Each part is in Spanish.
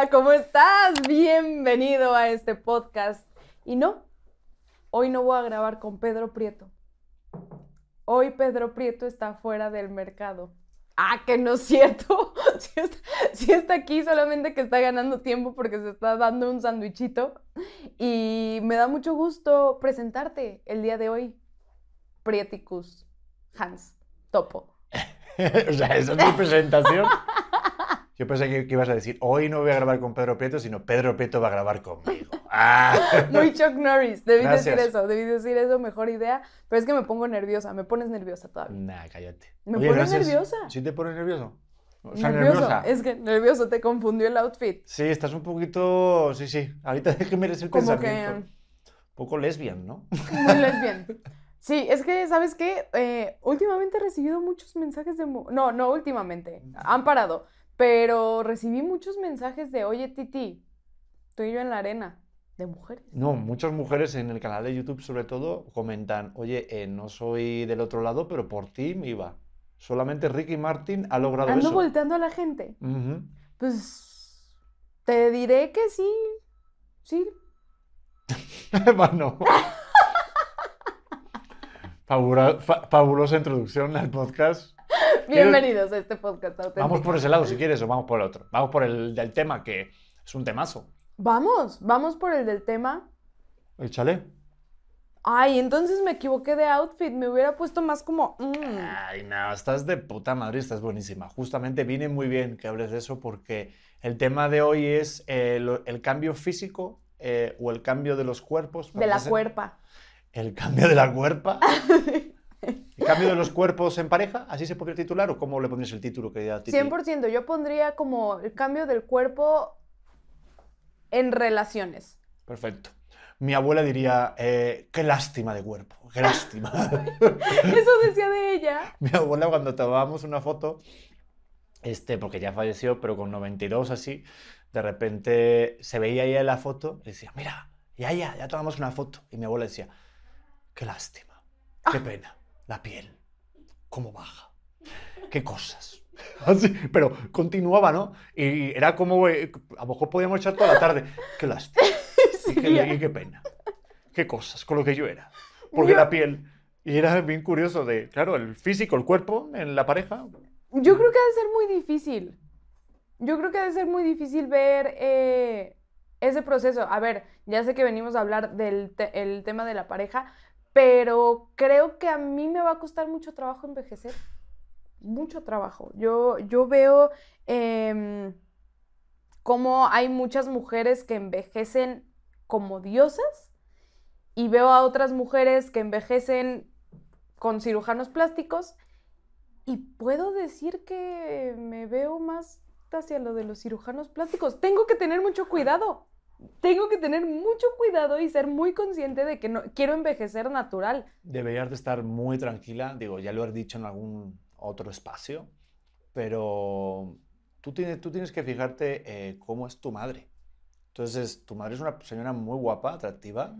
Hola, ¿cómo estás? Bienvenido a este podcast. Y no, hoy no voy a grabar con Pedro Prieto. Hoy Pedro Prieto está fuera del mercado. Ah, que no es cierto. Sí está, sí está aquí, solamente que está ganando tiempo porque se está dando un sandwichito. Y me da mucho gusto presentarte el día de hoy. Prieticus Hans Topo. o sea, esa es mi presentación. Yo pensé que, que ibas a decir, hoy no voy a grabar con Pedro Prieto, sino Pedro Prieto va a grabar conmigo. Ah. Muy Chuck Norris. Debí decir eso, debí decir eso, mejor idea. Pero es que me pongo nerviosa, me pones nerviosa todavía. Nah, cállate. Me pones nerviosa. ¿Sí te pones nervioso? O sea, nervioso. nerviosa. Es que nervioso, te confundió el outfit. Sí, estás un poquito... Sí, sí. Ahorita déjeme el Como pensamiento. que Un poco lesbian, ¿no? muy lesbian. Sí, es que, ¿sabes qué? Eh, últimamente he recibido muchos mensajes de... No, no últimamente, han parado. Pero recibí muchos mensajes de, oye, Titi, estoy yo en la arena. De mujeres. No, muchas mujeres en el canal de YouTube sobre todo comentan, oye, eh, no soy del otro lado, pero por ti me iba. Solamente Ricky Martin ha logrado Ando eso. volteando a la gente. Pues te diré que sí, sí. Bueno. Fabula- fa- fabulosa introducción al podcast. Bienvenidos a este podcast auténtico. Vamos por ese lado si quieres o vamos por el otro. Vamos por el del tema que es un temazo. Vamos, vamos por el del tema. Échale. Ay, entonces me equivoqué de outfit, me hubiera puesto más como... mm. Ay, no, estás de puta madre, estás buenísima. Justamente viene muy bien que hables de eso porque el tema de hoy es eh, lo- el cambio físico eh, o el cambio de los cuerpos. de la cuerpa. El cambio de la cuerpa. ¿El cambio de los cuerpos en pareja? ¿Así se podría titular o cómo le pondrías el título que ya Titi? 100%, yo pondría como el cambio del cuerpo en relaciones. Perfecto. Mi abuela diría, eh, qué lástima de cuerpo, qué lástima. Eso decía de ella. Mi abuela cuando tomábamos una foto, este, porque ya falleció, pero con 92 así, de repente se veía ella en la foto y decía, mira, ya, ya, ya tomamos una foto. Y mi abuela decía, qué lástima, qué pena, la piel, cómo baja, qué cosas. Así, pero continuaba, ¿no? Y era como, eh, a lo mejor podíamos echar toda la tarde, qué lástima. Y qué, Seguía. y qué pena. Qué cosas, con lo que yo era. Porque Yo- la piel. Y era bien curioso de, claro, el físico, el cuerpo en la pareja. Yo creo que ha de ser muy difícil. Yo creo que ha de ser muy difícil ver eh, ese proceso. A ver, ya sé que venimos a hablar del te- el tema de la pareja, pero creo que a mí me va a costar mucho trabajo envejecer. Mucho trabajo. Yo, yo veo em, cómo hay muchas mujeres que envejecen como diosas y veo a otras mujeres que envejecen con cirujanos plásticos y puedo decir que me veo más hacia lo de los cirujanos plásticos. Tengo que tener mucho cuidado. Tengo que tener mucho cuidado y ser muy consciente de que no quiero envejecer natural. Deberías de estar muy tranquila. Digo, ya lo has dicho en algún otro espacio. Pero tú tienes, tú tienes que fijarte eh, cómo es tu madre. Entonces, tu madre es una señora muy guapa, atractiva.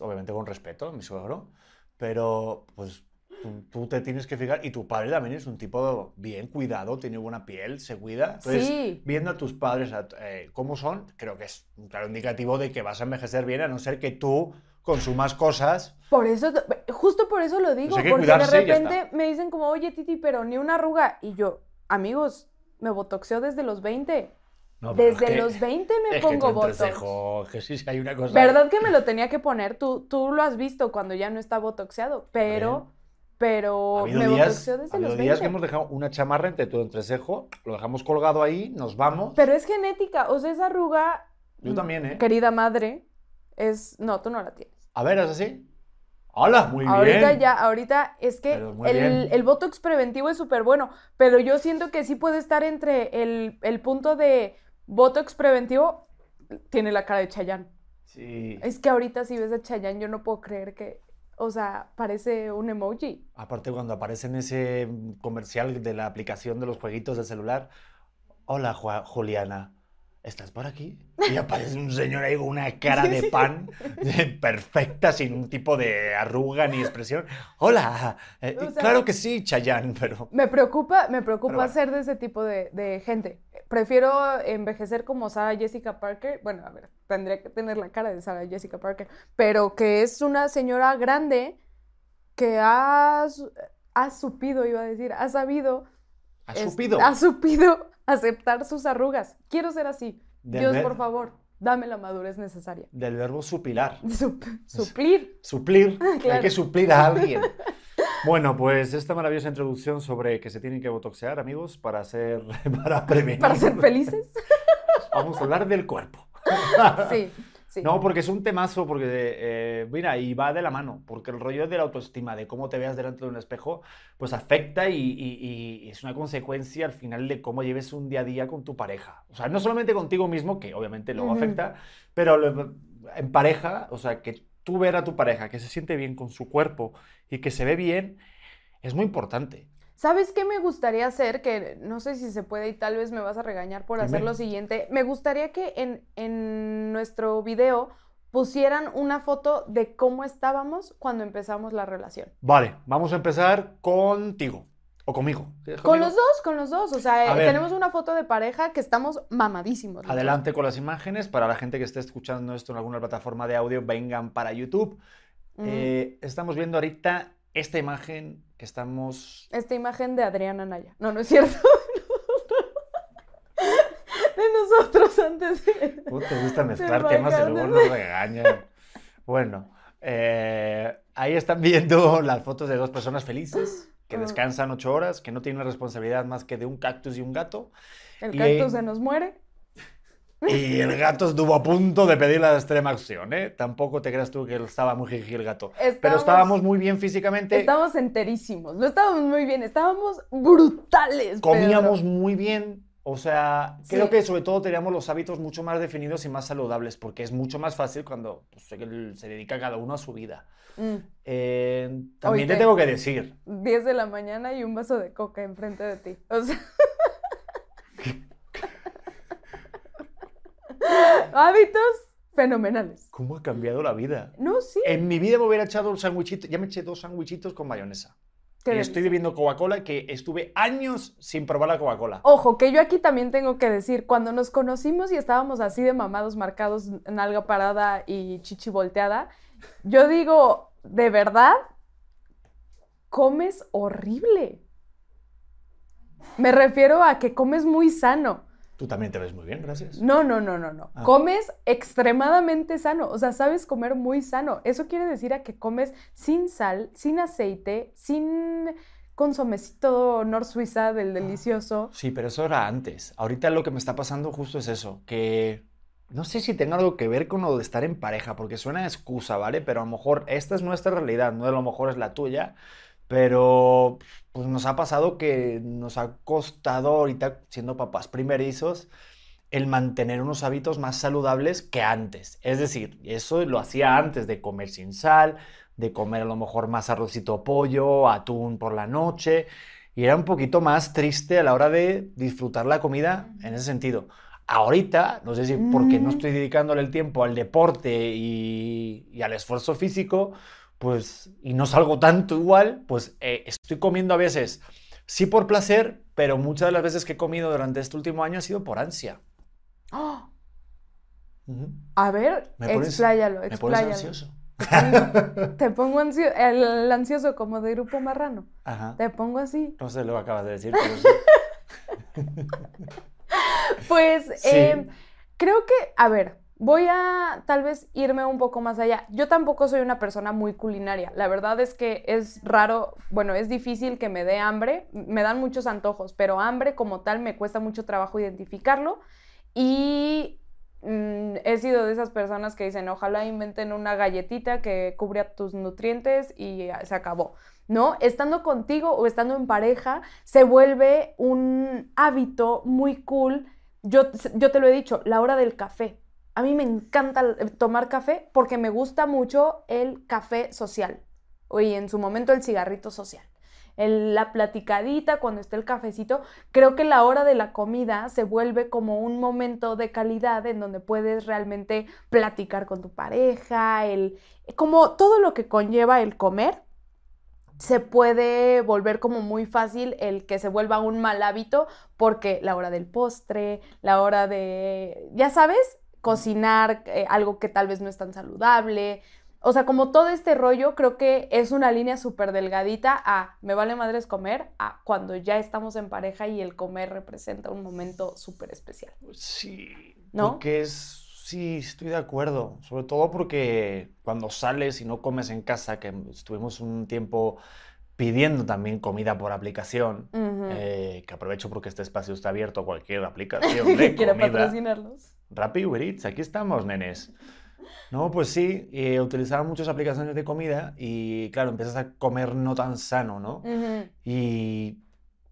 obviamente con respeto mi suegro, pero pues tú, te tienes que fijar, y tu padre también es un tipo bien cuidado, tiene buena piel, se cuida. Entonces, Sí. viendo a tus padres a- eh, cómo son, creo que es un claro indicativo de que vas a envejecer bien, a no ser que tú consumas cosas. Por eso, justo por eso lo digo, Pues porque de repente me dicen como, oye Titi, pero ni una arruga. Y yo, amigos, me botoxeo desde los 20. No, pero es Desde que- los 20 me es pongo botox. que sí, sí hay una cosa... ¿Verdad que me lo tenía que poner? Tú, tú lo has visto cuando ya no está botoxeado, pero, Ha pero habido me días, botoxeo ha desde habido los días 20. que hemos dejado una chamarra entre tu entrecejo, lo dejamos colgado ahí, nos vamos. Pero es genética, o sea, esa arruga, Yo también, ¿eh? querida madre, es... No, tú no la tienes. A ver, ¿es así? ¡Hola! Muy ahorita bien. ya, ahorita es que el, el botox preventivo es súper bueno, pero yo siento que sí puede estar entre el, el punto de botox preventivo, tiene la cara de Chayanne. Sí. Es que ahorita si ves a Chayanne yo no puedo creer que, o sea, parece un emoji. Aparte, cuando aparece en ese comercial de la aplicación de los jueguitos de celular, hola Ju- Juliana, ¿estás por aquí? Y aparece un señor ahí con una cara de pan perfecta, sin un tipo de arruga ni expresión. Hola, Eh, O sea- claro que sí, Chayanne, pero Me preocupa, me preocupa bueno. ser de ese tipo de, de gente. prefiero envejecer como Sarah Jessica Parker. Bueno, a ver, tendría que tener la cara de Sarah Jessica Parker, pero que es una señora grande que ha, ha supido, iba a decir, ha sabido. ¿Has es- supido? Ha supido aceptar sus arrugas. Quiero ser así. Del Dios, por favor, dame la madurez necesaria. Del verbo supilar. Sup- suplir. Suplir. Hay que suplir a alguien. Bueno, pues esta maravillosa introducción sobre que se tienen que botoxear, amigos, para ser, para prevenir. Para ser felices. Vamos a hablar del cuerpo. Sí, sí. No, porque es un temazo, porque, eh, mira, y va de la mano, porque el rollo de la autoestima, de cómo te veas delante de un espejo, pues afecta y, y- y es una consecuencia al final de cómo lleves un día a día con tu pareja. O sea, no solamente contigo mismo, que obviamente luego afecta, pero en pareja, o sea, que tú ver a tu pareja que se siente bien con su cuerpo y que se ve bien, es muy importante. ¿Sabes qué me gustaría hacer? Que no sé si se puede y tal vez me vas a regañar por hacer lo siguiente. Me gustaría que en, en nuestro video pusieran una foto de cómo estábamos cuando empezamos la relación. Vale, vamos a empezar contigo o conmigo. ¿Quieres Con conmigo? los dos, con los dos. O sea, eh, tenemos una foto de pareja que estamos mamadísimos. Adelante con las imágenes. Para la gente que esté escuchando esto en alguna plataforma de audio, vengan para YouTube. Mm. Eh, estamos viendo ahorita esta imagen que estamos... Esta imagen de Adriana Naya. No, no es cierto. de nosotros antes de... Uh, te gusta mezclar me temas y luego nos regañan. Bueno, eh, ahí están viendo las fotos de dos personas felices que Ah. descansan ocho horas, que no tienen responsabilidad más que de un cactus y un gato. El Y- cactus se nos muere. Y el gato estuvo a punto de pedir la extrema acción, ¿eh? Tampoco te creas tú que estaba muy jiji el gato. Pero Estábamos- muy bien físicamente. Estábamos enterísimos, no estábamos muy bien, estábamos brutales. comíamos Pedro. muy bien. O sea, creo Sí. que sobre todo teníamos los hábitos mucho más definidos y más saludables, porque es mucho más fácil cuando pues, se dedica cada uno a su vida. Mm, Eh, también te tengo que decir, 10 de la mañana y un vaso de coca enfrente de ti. O sea. Hábitos fenomenales. ¿cómo ha cambiado la vida? No, sí. En mi vida me hubiera echado un sándwichito, ya me eché dos sándwichitos con mayonesa. y estoy bebiendo Coca-Cola que estuve años sin probar la Coca-Cola. Ojo, que yo aquí también tengo que decir, cuando nos conocimos y estábamos así de mamados, marcados, nalga parada y chichi volteada, yo digo, de verdad, comes horrible. Me refiero a que comes muy sano. Tú también te ves muy bien, gracias. No, no, no, no, no. Ah. Comes extremadamente sano. O sea, sabes comer muy sano. Eso quiere decir a que comes sin sal, sin aceite, sin consomecito Nor Suiza del delicioso. Sí, pero eso era antes. Ahorita lo que me está pasando justo es eso, que no sé si tenga algo que ver con lo de estar en pareja, porque suena a excusa, ¿vale? Pero a lo mejor esta es nuestra realidad, no a lo mejor es la tuya, pero pues nos ha pasado que nos ha costado ahorita, siendo papás primerizos, el mantener unos hábitos más saludables que antes. Es decir, eso lo hacía antes de comer sin sal, de comer a lo mejor más arrocito pollo, atún por la noche, y era un poquito más triste a la hora de disfrutar la comida en ese sentido. Ahorita, no sé si porque no estoy dedicándole el tiempo al deporte y, y al esfuerzo físico, pues, y no salgo tanto igual, pues eh, estoy comiendo a veces, sí por placer, pero muchas de las veces que he comido durante este último año ha sido por ansia. ¡Oh! A ver, Me pones- expláyalo, Me pones expláyalo. ansioso. Te pongo, ansio- el, el ansioso como de grupo marrano. Ajá. Te pongo así. No sé lo que acabas de decir, pero sí. Pues Sí. eh, creo que, a ver, voy a tal vez irme un poco más allá. Yo tampoco soy una persona muy culinaria. La verdad es que es raro, bueno, es difícil que me dé hambre. Me dan muchos antojos, pero hambre como tal me cuesta mucho trabajo identificarlo. Y mm, he sido de esas personas que dicen, ojalá inventen una galletita que cubra tus nutrientes y se acabó. ¿No? Estando contigo o estando en pareja, se vuelve un hábito muy cool. Yo, yo te lo he dicho, la hora del café. A mí me encanta eh, tomar café porque me gusta mucho el café social. Y en su momento el cigarrito social. La platicadita, cuando está el cafecito, creo que la hora de la comida se vuelve como un momento de calidad en donde puedes realmente platicar con tu pareja, el, como todo lo que conlleva el comer, se puede volver como muy fácil el que se vuelva un mal hábito porque la hora del postre, la hora de, ya sabes, cocinar eh, algo que tal vez no es tan saludable. O sea, como todo este rollo, creo que es una línea súper delgadita a me vale madres comer, a cuando ya estamos en pareja y el comer representa un momento súper especial. Sí, ¿no? Porque es Sí, estoy de acuerdo. Sobre todo porque cuando sales y no comes en casa, que estuvimos un tiempo pidiendo también comida por aplicación, eh, que aprovecho porque este espacio está abierto a cualquier aplicación de Quiero patrocinarlos. Rappi Uber Eats, aquí estamos, nenes. No, pues sí, eh, utilizaba muchas aplicaciones de comida y claro, empiezas a comer no tan sano, ¿no? Y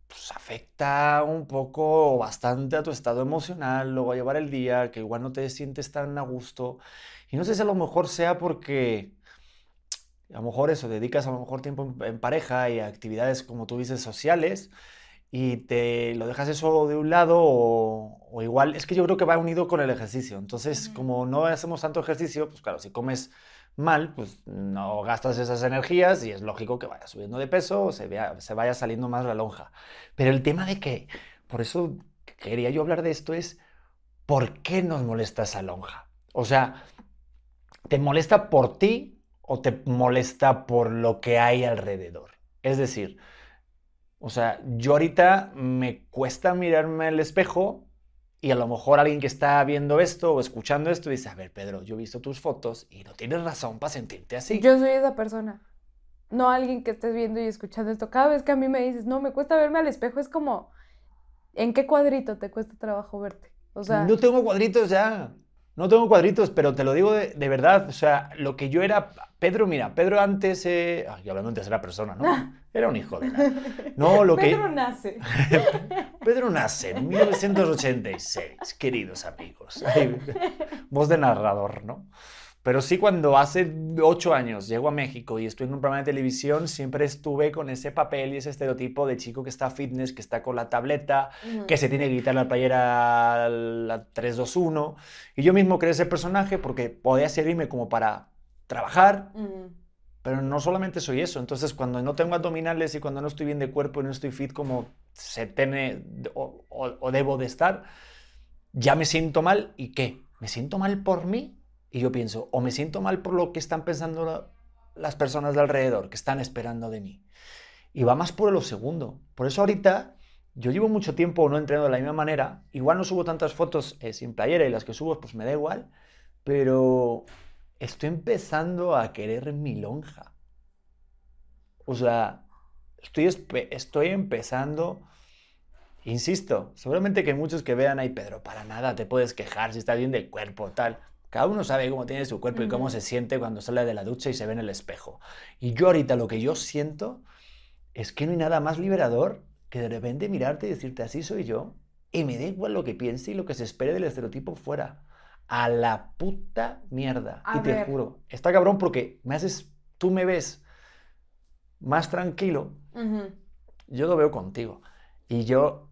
pues, afecta un poco o bastante a tu estado emocional, luego a llevar el día, que igual no te sientes tan a gusto. Y no sé si a lo mejor sea porque a lo mejor eso, dedicas a lo mejor tiempo en, pareja y actividades como tú dices sociales y te lo dejas eso de un lado o, igual, es que yo creo que va unido con el ejercicio. Entonces, como no hacemos tanto ejercicio, pues claro, si comes mal, pues no gastas esas energías y es lógico que vaya subiendo de peso o se, vea, se vaya saliendo más la lonja. Pero el tema de que, por eso quería yo hablar de esto, es ¿por qué nos molesta esa lonja? O sea, ¿te molesta por ti o te molesta por lo que hay alrededor? Es decir, o sea, yo ahorita me cuesta mirarme al espejo y a lo mejor alguien que está viendo esto o escuchando esto dice, a ver, Pedro, yo he visto tus fotos y no tienes razón para sentirte así. Yo soy esa persona. No alguien que estés viendo y escuchando esto. Cada vez que a mí me dices, no, me cuesta verme al espejo, es como, ¿en qué cuadrito te cuesta trabajo verte? O sea... No tengo cuadritos ya. No tengo cuadritos, pero te lo digo de, verdad. O sea, lo que yo era. Pedro, mira, Pedro antes. Eh... Ay, hablando en tercera persona, ¿no? Era un hijo de. No, lo Pedro nace. Pedro nace en 1986, queridos amigos. voz de narrador, ¿no? Pero sí, cuando hace ocho años llego a México y estoy en un programa de televisión, siempre estuve con ese papel y ese estereotipo de chico que está fitness, que está con la tableta, que se tiene que quitar la playera la 321. Y yo mismo creé ese personaje porque podía servirme como para trabajar, pero no solamente soy eso. Entonces, cuando no tengo abdominales y cuando no estoy bien de cuerpo y no estoy fit como se tiene o, o debo de estar, ya me siento mal. ¿Y qué? ¿Me siento mal por mí? Y yo pienso, o me siento mal por lo que están pensando las personas de alrededor, que están esperando de mí. Y va más por lo segundo. Por eso ahorita yo llevo mucho tiempo no entrenando de la misma manera. Igual no subo tantas fotos eh, sin playera y las que subo pues me da igual. Pero estoy empezando a querer mi lonja. O sea, estoy, estoy empezando... Insisto, seguramente que muchos que vean ahí, Pedro, para nada te puedes quejar si estás bien de cuerpo, tal. Cada uno sabe cómo tiene su cuerpo y cómo se siente cuando sale de la ducha y se ve en el espejo. Y yo ahorita lo que yo siento es que no hay nada más liberador que de repente mirarte y decirte así soy yo y me da igual lo que piense y lo que se espere del estereotipo fuera. A la puta mierda. y te juro, está cabrón porque me haces, tú me ves más tranquilo, yo lo veo contigo. Y yo,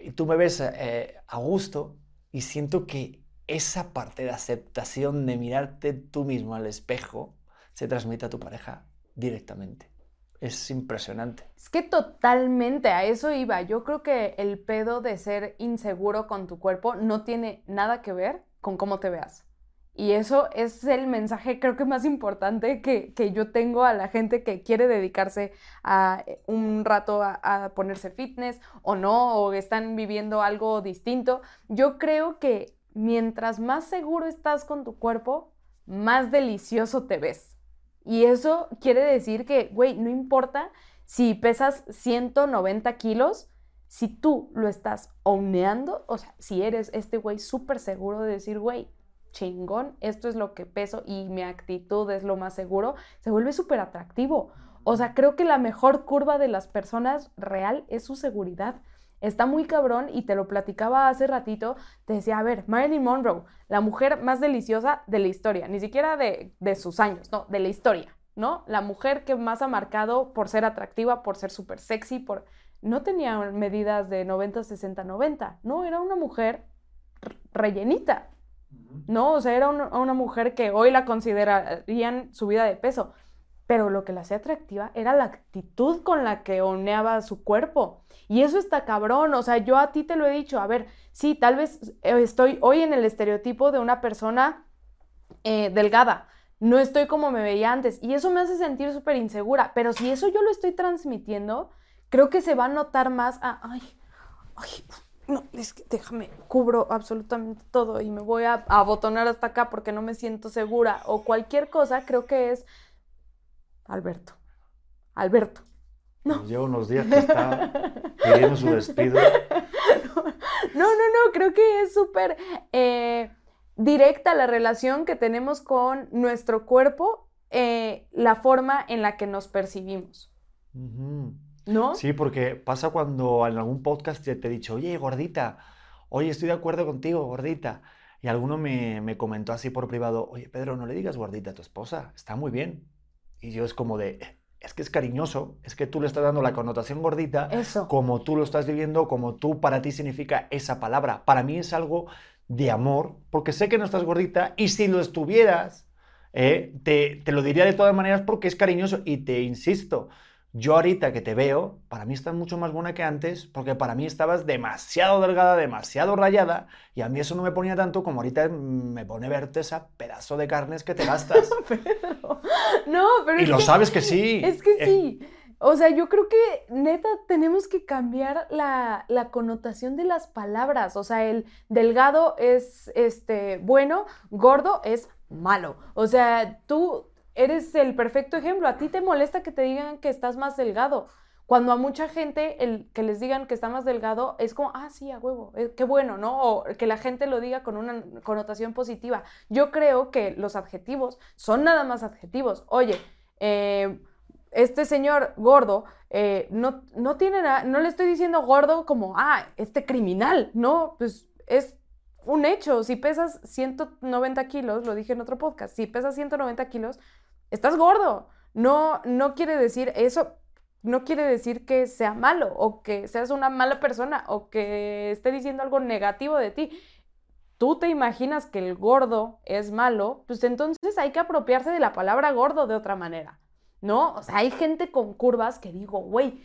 y tú me ves eh, a gusto y siento que esa parte de aceptación de mirarte tú mismo al espejo se transmite a tu pareja directamente. Es impresionante. Es que totalmente a eso iba. Yo creo que el pedo de ser inseguro con tu cuerpo no tiene nada que ver con cómo te veas. Y eso es el mensaje creo que más importante que, yo tengo a la gente que quiere dedicarse a eh, un rato a, a, ponerse fitness o no, o están viviendo algo distinto. Yo creo que mientras más seguro estás con tu cuerpo, más delicioso te ves. Y eso quiere decir que, güey, no importa si pesas 190 kilos, si tú lo estás owneando, o sea, si eres este güey súper seguro de decir, güey, chingón, esto es lo que peso y mi actitud es lo más seguro, se vuelve súper atractivo. O sea, creo que la mejor curva de las personas real es su seguridad. Está muy cabrón y te lo platicaba hace ratito. Te decía, a ver, Marilyn Monroe, la mujer más deliciosa de la historia, ni siquiera de, sus años, no, de la historia, ¿no? La mujer que más ha marcado por ser atractiva, por ser súper sexy, por... No tenía medidas de 90, 60, 90, no, era una mujer rellenita, ¿no? O sea, era una, una mujer que hoy la considerarían subida de peso, pero lo que la hacía atractiva era la actitud con la que oneaba su cuerpo. Y eso está cabrón, o sea, yo a ti te lo he dicho, a ver, sí, tal vez eh, estoy hoy en el estereotipo de una persona eh, delgada, no estoy como me veía antes y eso me hace sentir súper insegura, pero si eso yo lo estoy transmitiendo, creo que se va a notar más a, ay, ay, no, es que déjame, cubro absolutamente todo y me voy a abotonar hasta acá porque no me siento segura o cualquier cosa, creo que es Alberto. Alberto. No. Llevo unos días que está pidiendo su despido. No, no, no, creo que es súper eh, directa la relación que tenemos con nuestro cuerpo, eh, la forma en la que nos percibimos. ¿No? Sí, porque pasa cuando en algún podcast te, he dicho, oye, gordita, oye, estoy de acuerdo contigo, gordita. Y alguno me, me, comentó así por privado, oye, Pedro, no le digas gordita a tu esposa, está muy bien. Y yo es como de, es que es cariñoso, es que tú le estás dando la connotación gordita, Eso. como tú lo estás viviendo, como tú para ti significa esa palabra. Para mí es algo de amor, porque sé que no estás gordita y si lo estuvieras, eh, te, te lo diría de todas maneras porque es cariñoso y te insisto, yo ahorita que te veo, para mí estás mucho más buena que antes, porque para mí estabas demasiado delgada, demasiado rayada, y a mí eso no me ponía tanto como ahorita me pone verte esa pedazo de carnes que te gastas. no, pero y lo sabes que sí. Es que sí. O sea, yo creo que neta tenemos que cambiar la, la, connotación de las palabras. O sea, el delgado es este bueno, gordo es malo. O sea, tú eres el perfecto ejemplo. A ti te molesta que te digan que estás más delgado. Cuando a mucha gente el que les digan que está más delgado es como, ah, sí, a huevo, eh, qué bueno, ¿no? O que la gente lo diga con una connotación positiva. Yo creo que los adjetivos son nada más adjetivos. Oye, eh, este señor gordo eh, no, no tiene nada, no le estoy diciendo gordo como, ah, este criminal, no, pues es un hecho. Si pesas 190 kilos, lo dije en otro podcast, si pesas 190 kilos, estás gordo. No, no quiere decir eso, no quiere decir que sea malo o que seas una mala persona o que esté diciendo algo negativo de ti. Tú te imaginas que el gordo es malo, pues entonces hay que apropiarse de la palabra gordo de otra manera, ¿no? O sea, hay gente con curvas que digo, güey,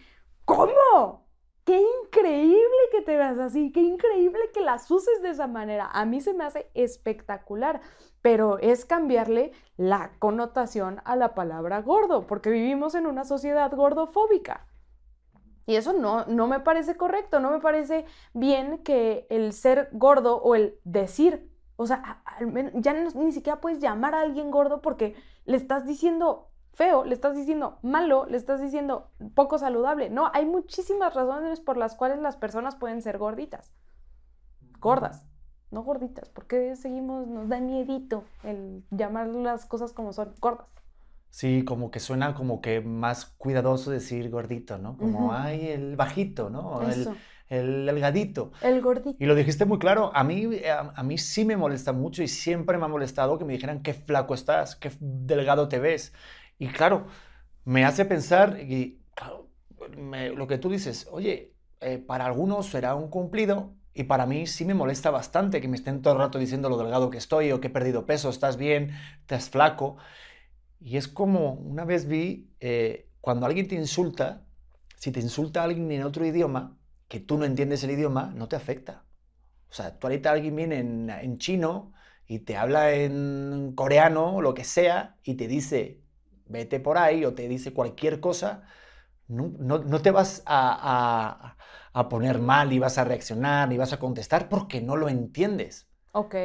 ¿cómo? Qué increíble que te veas así, qué increíble que las uses de esa manera. A mí se me hace espectacular pero es cambiarle la connotación a la palabra gordo, porque vivimos en una sociedad gordofóbica. Y eso no, no me parece correcto, no me parece bien que el ser gordo o el decir, o sea, ya ni siquiera puedes llamar a alguien gordo porque le estás diciendo feo, le estás diciendo malo, le estás diciendo poco saludable. No, hay muchísimas razones por las cuales las personas pueden ser gorditas, gordas no gorditas. ¿Por qué seguimos, nos da miedito el llamar las cosas como son, gordas? Sí, como que suena como que más cuidadoso decir gordito, ¿no? Como, ay, el bajito, ¿no? El, el delgadito. El gordito. Y lo dijiste muy claro, a mí, a, mí sí me molesta mucho y siempre me ha molestado que me dijeran qué flaco estás, qué delgado te ves. Y claro, me hace pensar, y claro, lo que tú dices, oye, eh, para algunos será un cumplido, y para mí sí me molesta bastante que me estén todo el rato diciendo lo delgado que estoy o que he perdido peso, estás bien, estás flaco. Y es como, una vez vi, eh, cuando alguien te insulta, si te insulta alguien en otro idioma, que tú no entiendes el idioma, no te afecta. O sea, tú ahorita alguien viene en, en chino y te habla en coreano o lo que sea y te dice, vete por ahí o te dice cualquier cosa, no, no, te vas a, a, poner mal y vas a reaccionar y vas a contestar porque no lo entiendes. Ok.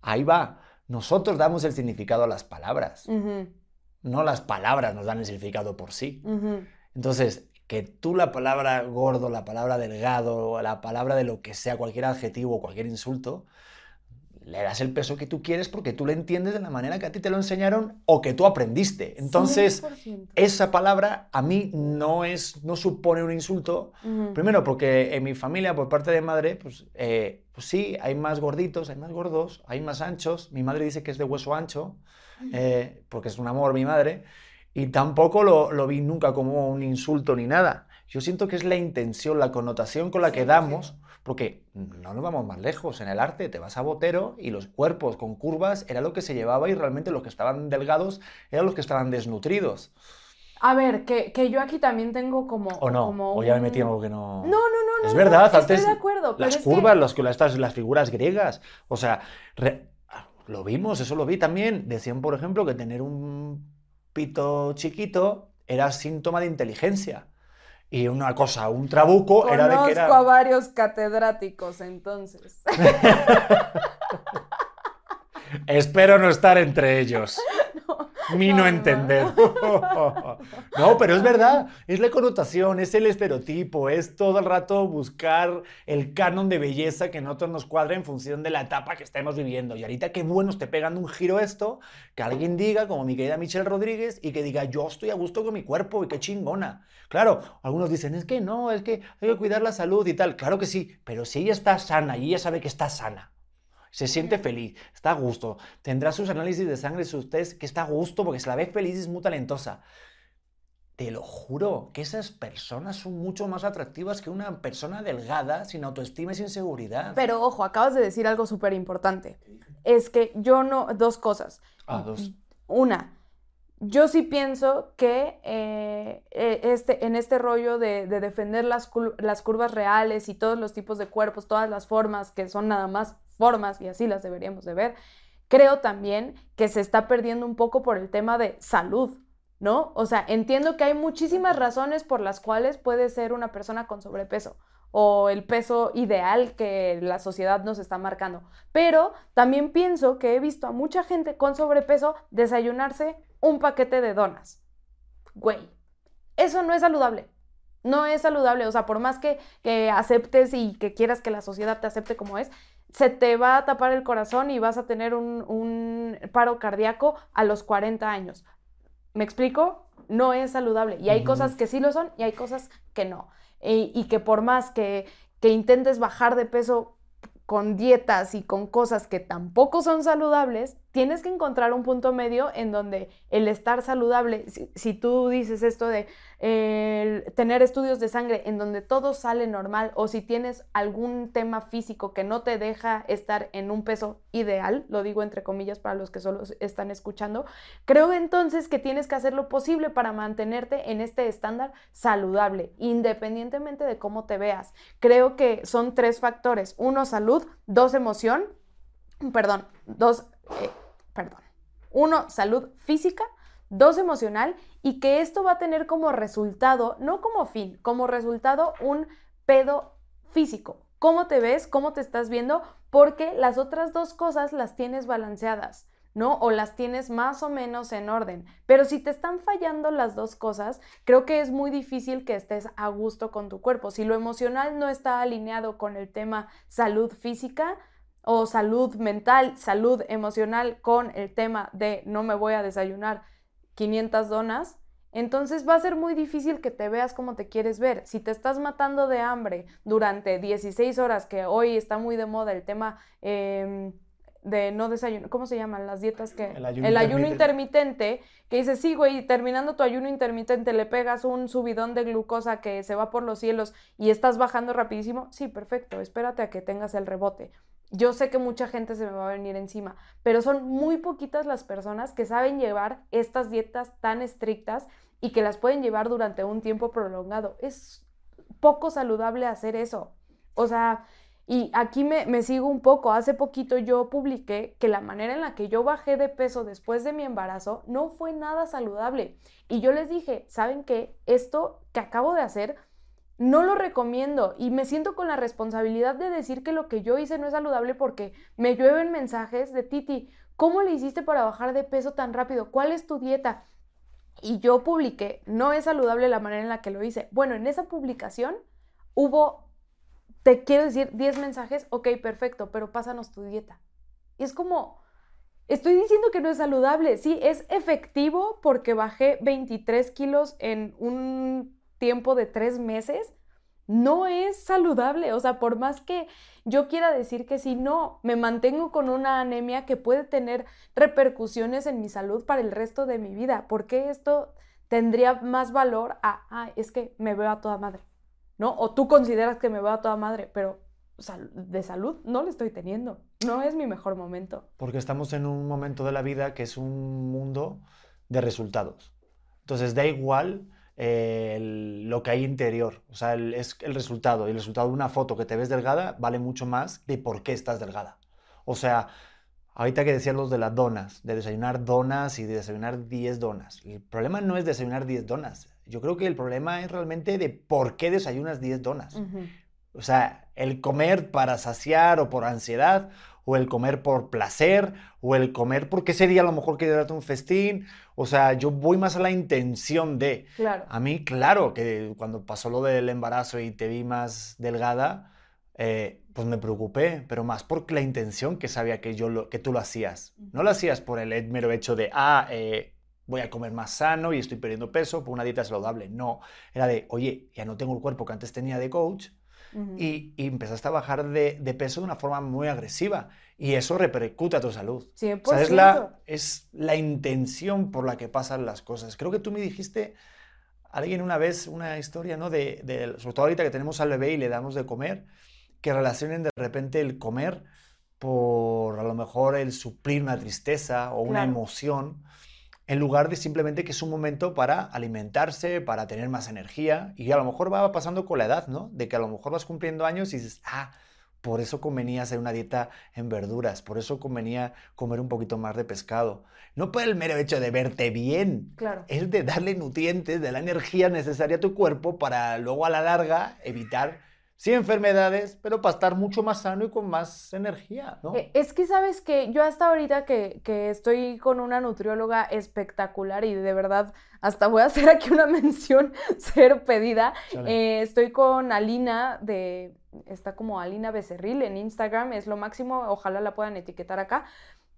Ahí va. Nosotros damos el significado a las palabras. No las palabras nos dan el significado por sí. Entonces, que tú la palabra gordo, la palabra delgado, la palabra de lo que sea, cualquier adjetivo, cualquier insulto, le das el peso que tú quieres porque tú lo entiendes de la manera que a ti te lo enseñaron o que tú aprendiste. Entonces, esa palabra a mí no, es, no supone un insulto. Primero, porque en mi familia, por parte de madre, pues, eh, pues sí, hay más gorditos, hay más gordos, hay más anchos. Mi madre dice que es de hueso ancho, eh, porque es un amor mi madre. Y tampoco lo, lo, vi nunca como un insulto ni nada. Yo siento que es la intención, la connotación con la que damos porque no nos vamos más lejos. En el arte te vas a Botero y los cuerpos con curvas era lo que se llevaba y realmente los que estaban delgados eran los que estaban desnutridos. A ver, que, que yo aquí también tengo como. O no, como o ya me metí en algo que no. No, no, no, no. Es no, verdad, estoy antes de acuerdo. pero las es que- curvas, los que estas, las figuras griegas, o sea, re- lo vimos, eso lo vi también. Decían, por ejemplo, que tener un pito chiquito era síntoma de inteligencia. Y una cosa, un trabuco era de que Conozco a era. varios catedráticos, entonces. Espero no estar entre ellos. No, no, no. entender. no, pero es verdad, es la connotación, es el estereotipo, es todo el rato buscar el canon de belleza que nosotros nos cuadra en función de la etapa que estemos viviendo. Y ahorita qué bueno esté pegando un giro esto, que alguien diga, como mi querida Michelle Rodríguez, y que diga, yo estoy a gusto con mi cuerpo y qué chingona. Claro, algunos dicen, es que no, es que hay que cuidar la salud y tal. Claro que sí, pero si ella está sana y ella sabe que está sana, se siente feliz, está a gusto, tendrá sus análisis de sangre, sus test, que está a gusto porque se la ve feliz y es muy talentosa. Te lo juro que esas personas son mucho más atractivas que una persona delgada, sin autoestima y sin seguridad. Pero ojo, acabas de decir algo súper importante. Es que yo no. Dos cosas. Ah, dos. Una, yo sí pienso que eh, eh, este, en este rollo de, de defender las, las curvas reales y todos los tipos de cuerpos, todas las formas que son nada más formas y así las deberíamos de ver, creo también que se está perdiendo un poco por el tema de salud, ¿no? O sea, entiendo que hay muchísimas razones por las cuales puede ser una persona con sobrepeso o el peso ideal que la sociedad nos está marcando. Pero también pienso que he visto a mucha gente con sobrepeso desayunarse un paquete de donas. Güey, eso no es saludable. No es saludable. O sea, por más que, que aceptes y que quieras que la sociedad te acepte como es, se te va a tapar el corazón y vas a tener un, un paro cardíaco a los 40 años. ¿Me explico? No es saludable. Y hay cosas que sí lo son y hay cosas que no. Y, que por más que, que intentes bajar de peso con dietas y con cosas que tampoco son saludables, tienes que encontrar un punto medio en donde el estar saludable, si, tú dices esto de eh, tener estudios de sangre en donde todo sale normal o si tienes algún tema físico que no te deja estar en un peso ideal, lo digo entre comillas para los que solo están escuchando, creo entonces que tienes que hacer lo posible para mantenerte en este estándar saludable, independientemente de cómo te veas. Creo que son tres factores. Uno, salud. Dos, emoción. Perdón. Dos, eh, perdón. Uno, salud física. Dos, emocional. Y que esto va a tener como resultado, no como fin, como resultado un pedo físico. ¿Cómo te ves? ¿Cómo te estás viendo? Porque las otras dos cosas las tienes balanceadas. ¿no? O las tienes más o menos en orden. Pero si te están fallando las dos cosas, creo que es muy difícil que estés a gusto con tu cuerpo. Si lo emocional no está alineado con el tema salud física o salud mental, salud emocional con el tema de no me voy a desayunar 500 donas, entonces va a ser muy difícil que te veas como te quieres ver. Si te estás matando de hambre durante 16 horas, que hoy está muy de moda el tema eh, de no desayunar, ¿cómo se llaman las dietas que? El ayuno el ayuno intermitente. intermitente, que dices, sí, güey, terminando tu ayuno intermitente le pegas un subidón de glucosa que se va por los cielos y estás bajando rapidísimo. Sí, perfecto, espérate a que tengas el rebote. Yo sé que mucha gente se me va a venir encima, pero son muy poquitas las personas que saben llevar estas dietas tan estrictas y que las pueden llevar durante un tiempo prolongado. Es poco saludable hacer eso. O sea, y aquí me, me, sigo un poco. Hace poquito yo publiqué que la manera en la que yo bajé de peso después de mi embarazo no fue nada saludable. Y yo les dije, ¿saben qué? Esto que acabo de hacer no lo recomiendo y me siento con la responsabilidad de decir que lo que yo hice no es saludable porque me llueven mensajes de Titi, ¿cómo le hiciste para bajar de peso tan rápido? ¿Cuál es tu dieta? Y yo publiqué, no es saludable la manera en la que lo hice. Bueno, en esa publicación hubo, te quiero decir, 10 mensajes, ok, perfecto, pero pásanos tu dieta. Y es como, estoy diciendo que no es saludable, sí, es efectivo porque bajé 23 kilos en un tiempo de tres meses, no es saludable. O sea, por más que yo quiera decir que si no, me mantengo con una anemia que puede tener repercusiones en mi salud para el resto de mi vida. ¿Por qué esto tendría más valor a, ah, es que me veo a toda madre? ¿No? O tú consideras que me veo a toda madre, pero de salud no le estoy teniendo. No es mi mejor momento. Porque estamos en un momento de la vida que es un mundo de resultados. Entonces da igual eh, lo que hay interior, o sea, es el resultado. Y el resultado de una foto que te ves delgada vale mucho más de por qué estás delgada. O sea, ahorita que decían los de las donas, de desayunar donas y de desayunar 10 donas. El problema no es desayunar 10 donas. Yo creo que el problema es realmente de por qué desayunas 10 donas. O sea, el comer para saciar o por ansiedad, o el comer por placer, o el comer porque ese día a lo mejor quería darte un festín. O sea, yo voy más a la intención de. Claro. A mí, claro, que cuando pasó lo del embarazo y te vi más delgada, eh, pues me preocupé, pero más por la intención que sabía que, yo lo, que tú lo hacías. No lo hacías por el mero hecho de, ah, eh, voy a comer más sano y estoy perdiendo peso por una dieta saludable. No, era de, oye, ya no tengo el cuerpo que antes tenía de coach, y, empezaste a bajar de, peso de una forma muy agresiva. Y eso repercute a tu salud. 100%. O sea, es, la, es la intención por la que pasan las cosas. Creo que tú me dijiste, alguien una vez, una historia, ¿no? De, de, sobre todo ahorita que tenemos al bebé y le damos de comer, que relacionen de repente el comer por a lo mejor el suplir una tristeza o una emoción en lugar de simplemente que es un momento para alimentarse, para tener más energía, y a lo mejor va pasando con la edad, ¿no? De que a lo mejor vas cumpliendo años y dices, ah, por eso convenía hacer una dieta en verduras, por eso convenía comer un poquito más de pescado. No por el mero hecho de verte bien, claro. es de darle nutrientes, de la energía necesaria a tu cuerpo para luego a la larga evitar sí enfermedades, pero para estar mucho más sano y con más energía, ¿no? Eh, es que sabes que yo hasta ahorita que, estoy con una nutrióloga espectacular y de verdad hasta voy a hacer aquí una mención ser pedida, eh, estoy con Alina de, está como Alina Becerril en Instagram, es lo máximo, ojalá la puedan etiquetar acá,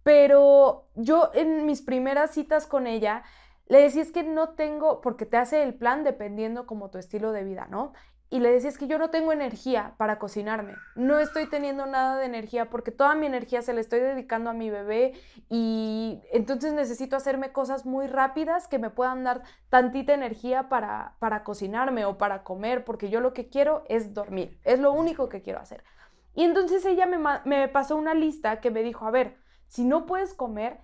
pero yo en mis primeras citas con ella, le decía es que no tengo, porque te hace el plan dependiendo como tu estilo de vida, ¿no? Y le decía, es que yo no tengo energía para cocinarme, no estoy teniendo nada de energía porque toda mi energía se la estoy dedicando a mi bebé y entonces necesito hacerme cosas muy rápidas que me puedan dar tantita energía para, para cocinarme o para comer, porque yo lo que quiero es dormir, es lo único que quiero hacer. Y entonces ella me, me pasó una lista que me dijo, a ver, si no puedes comer,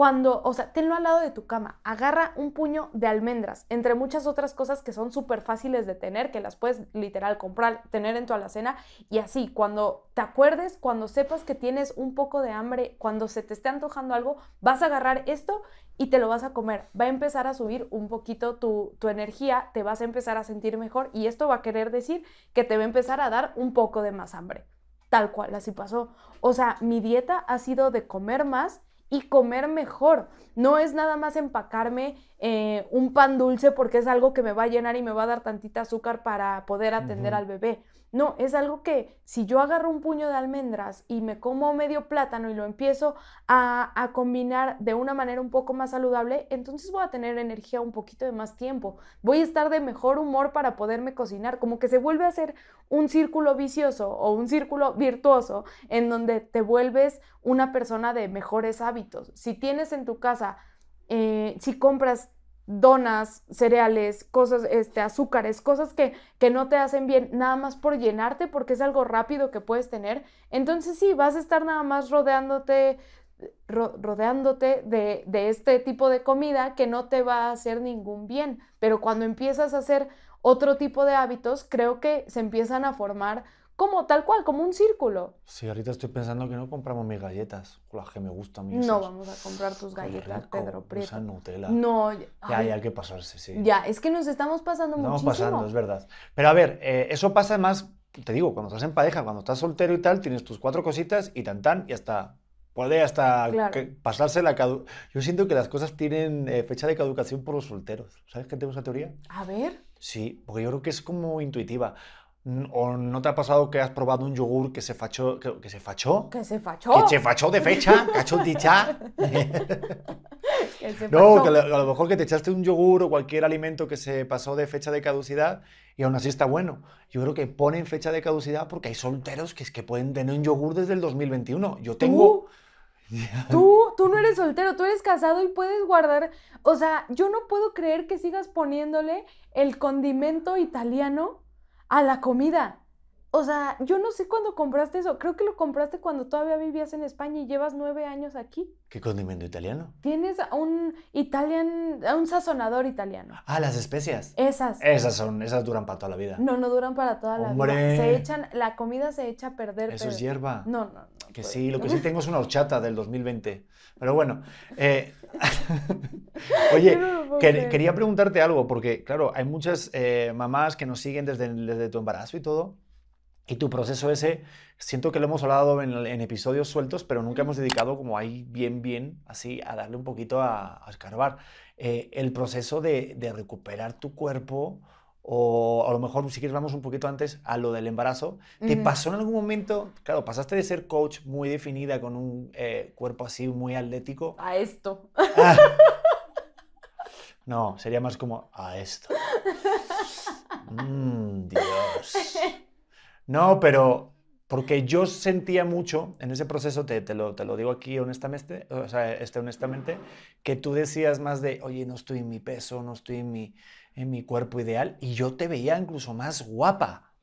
cuando, o sea, tenlo al lado de tu cama, agarra un puño de almendras, entre muchas otras cosas que son súper fáciles de tener, que las puedes literal comprar, tener en tu alacena, y así, cuando te acuerdes, cuando sepas que tienes un poco de hambre, cuando se te esté antojando algo, vas a agarrar esto y te lo vas a comer. Va a empezar a subir un poquito tu, tu energía, te vas a empezar a sentir mejor y esto va a querer decir que te va a empezar a dar un poco de más hambre. Tal cual, así pasó. O sea, mi dieta ha sido de comer más y comer mejor. No es nada más empacarme eh, un pan dulce porque es algo que me va a llenar y me va a dar tantita azúcar para poder atender al bebé. No, es algo que si yo agarro un puño de almendras y me como medio plátano y lo empiezo a, a, combinar de una manera un poco más saludable, entonces voy a tener energía un poquito de más tiempo. Voy a estar de mejor humor para poderme cocinar. Como que se vuelve a hacer un círculo vicioso o un círculo virtuoso en donde te vuelves una persona de mejores hábitos. Si tienes en tu casa, eh, si compras donas, cereales, cosas, este, azúcares, cosas que, que no te hacen bien, nada más por llenarte, porque es algo rápido que puedes tener, entonces sí, vas a estar nada más rodeándote, rodeándote de, de este tipo de comida que no te va a hacer ningún bien. Pero cuando empiezas a hacer otro tipo de hábitos, creo que se empiezan a formar como tal cual, como un círculo. Sí, ahorita estoy pensando que no compramos mis galletas, las que me gustan mí. No vamos a comprar tus galletas, Pedro Prieto. Esa Nutella. No, ya, ya hay que pasarse, sí. Ya, es que nos estamos pasando mucho. Estamos pasando, es verdad. Pero a ver, eh, eso pasa más, te digo, cuando estás en pareja, cuando estás soltero y tal, tienes tus cuatro cositas y tan tan y hasta puede hasta pasarse la cadu Yo siento que las cosas tienen eh, fecha de caducación por los solteros. ¿Sabes que tengo esa teoría? A ver. Sí, porque yo creo que es como intuitiva. ¿O no te ha pasado que has probado un yogur que se fachó? ¿Que, se fachó? ¿Que se fachó? ¿Que se fachó de fecha? ¿Cachó dicha? no, que a lo mejor que te echaste un yogur o cualquier alimento que se pasó de fecha de caducidad y aún así está bueno. Yo creo que ponen fecha de caducidad porque hay solteros que es que pueden tener un yogur desde el 2021. Yo tengo... Tú, tú no eres soltero, tú eres casado y puedes guardar. O sea, yo no puedo creer que sigas poniéndole el condimento italiano a la comida. O sea, yo no sé cuándo compraste eso. Creo que lo compraste cuando todavía vivías en España y llevas nueve años aquí. ¿Qué condimento italiano? Tienes un italian, un sazonador italiano. Ah, las especias. Esas. Esas son, esas duran para toda la vida. No, no duran para toda la vida. Se echan, la comida se echa a perder. Eso pero- es hierba. No, no, no. Que pues. sí, lo que sí tengo es una horchata del 2020. Pero bueno, eh, oye, no quería preguntarte algo, porque claro, hay muchas eh, mamás que nos siguen desde, desde tu embarazo y todo. Y tu proceso ese, siento que lo hemos hablado en, en episodios sueltos, pero nunca hemos dedicado como ahí bien, bien, así, a darle un poquito a, a escarbar. Eh, el proceso de, de recuperar tu cuerpo, o a lo mejor si quieres vamos un poquito antes a lo del embarazo. ¿Te Ujú. pasó en algún momento, claro, pasaste de ser coach muy definida con un eh, cuerpo así muy atlético? A esto. Ah. No, sería más como a esto. Mm, Dios. No, pero porque yo sentía mucho en ese proceso, te, te lo, te lo digo aquí honestamente, o sea, este, honestamente, que tú decías más de, oye, no estoy en mi peso, no estoy en mi, en mi cuerpo ideal, y yo te veía incluso más guapa,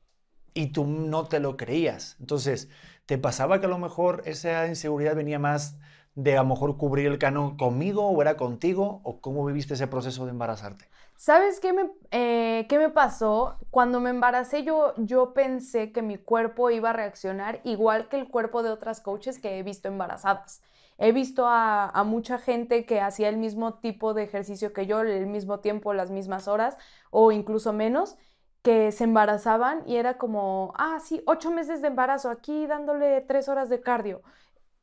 y tú no te lo creías. Entonces, ¿te pasaba que a lo mejor esa inseguridad venía más de a lo mejor cubrir el canon conmigo o era contigo, o cómo viviste ese proceso de embarazarte? ¿Sabes qué me, eh, qué me pasó? Cuando me embaracé yo, yo pensé que mi cuerpo iba a reaccionar igual que el cuerpo de otras coaches que he visto embarazadas. He visto a, mucha gente que hacía el mismo tipo de ejercicio que yo, el mismo tiempo, las mismas horas o incluso menos, que se embarazaban y era como, ah, sí, ocho meses de embarazo, aquí dándole tres horas de cardio.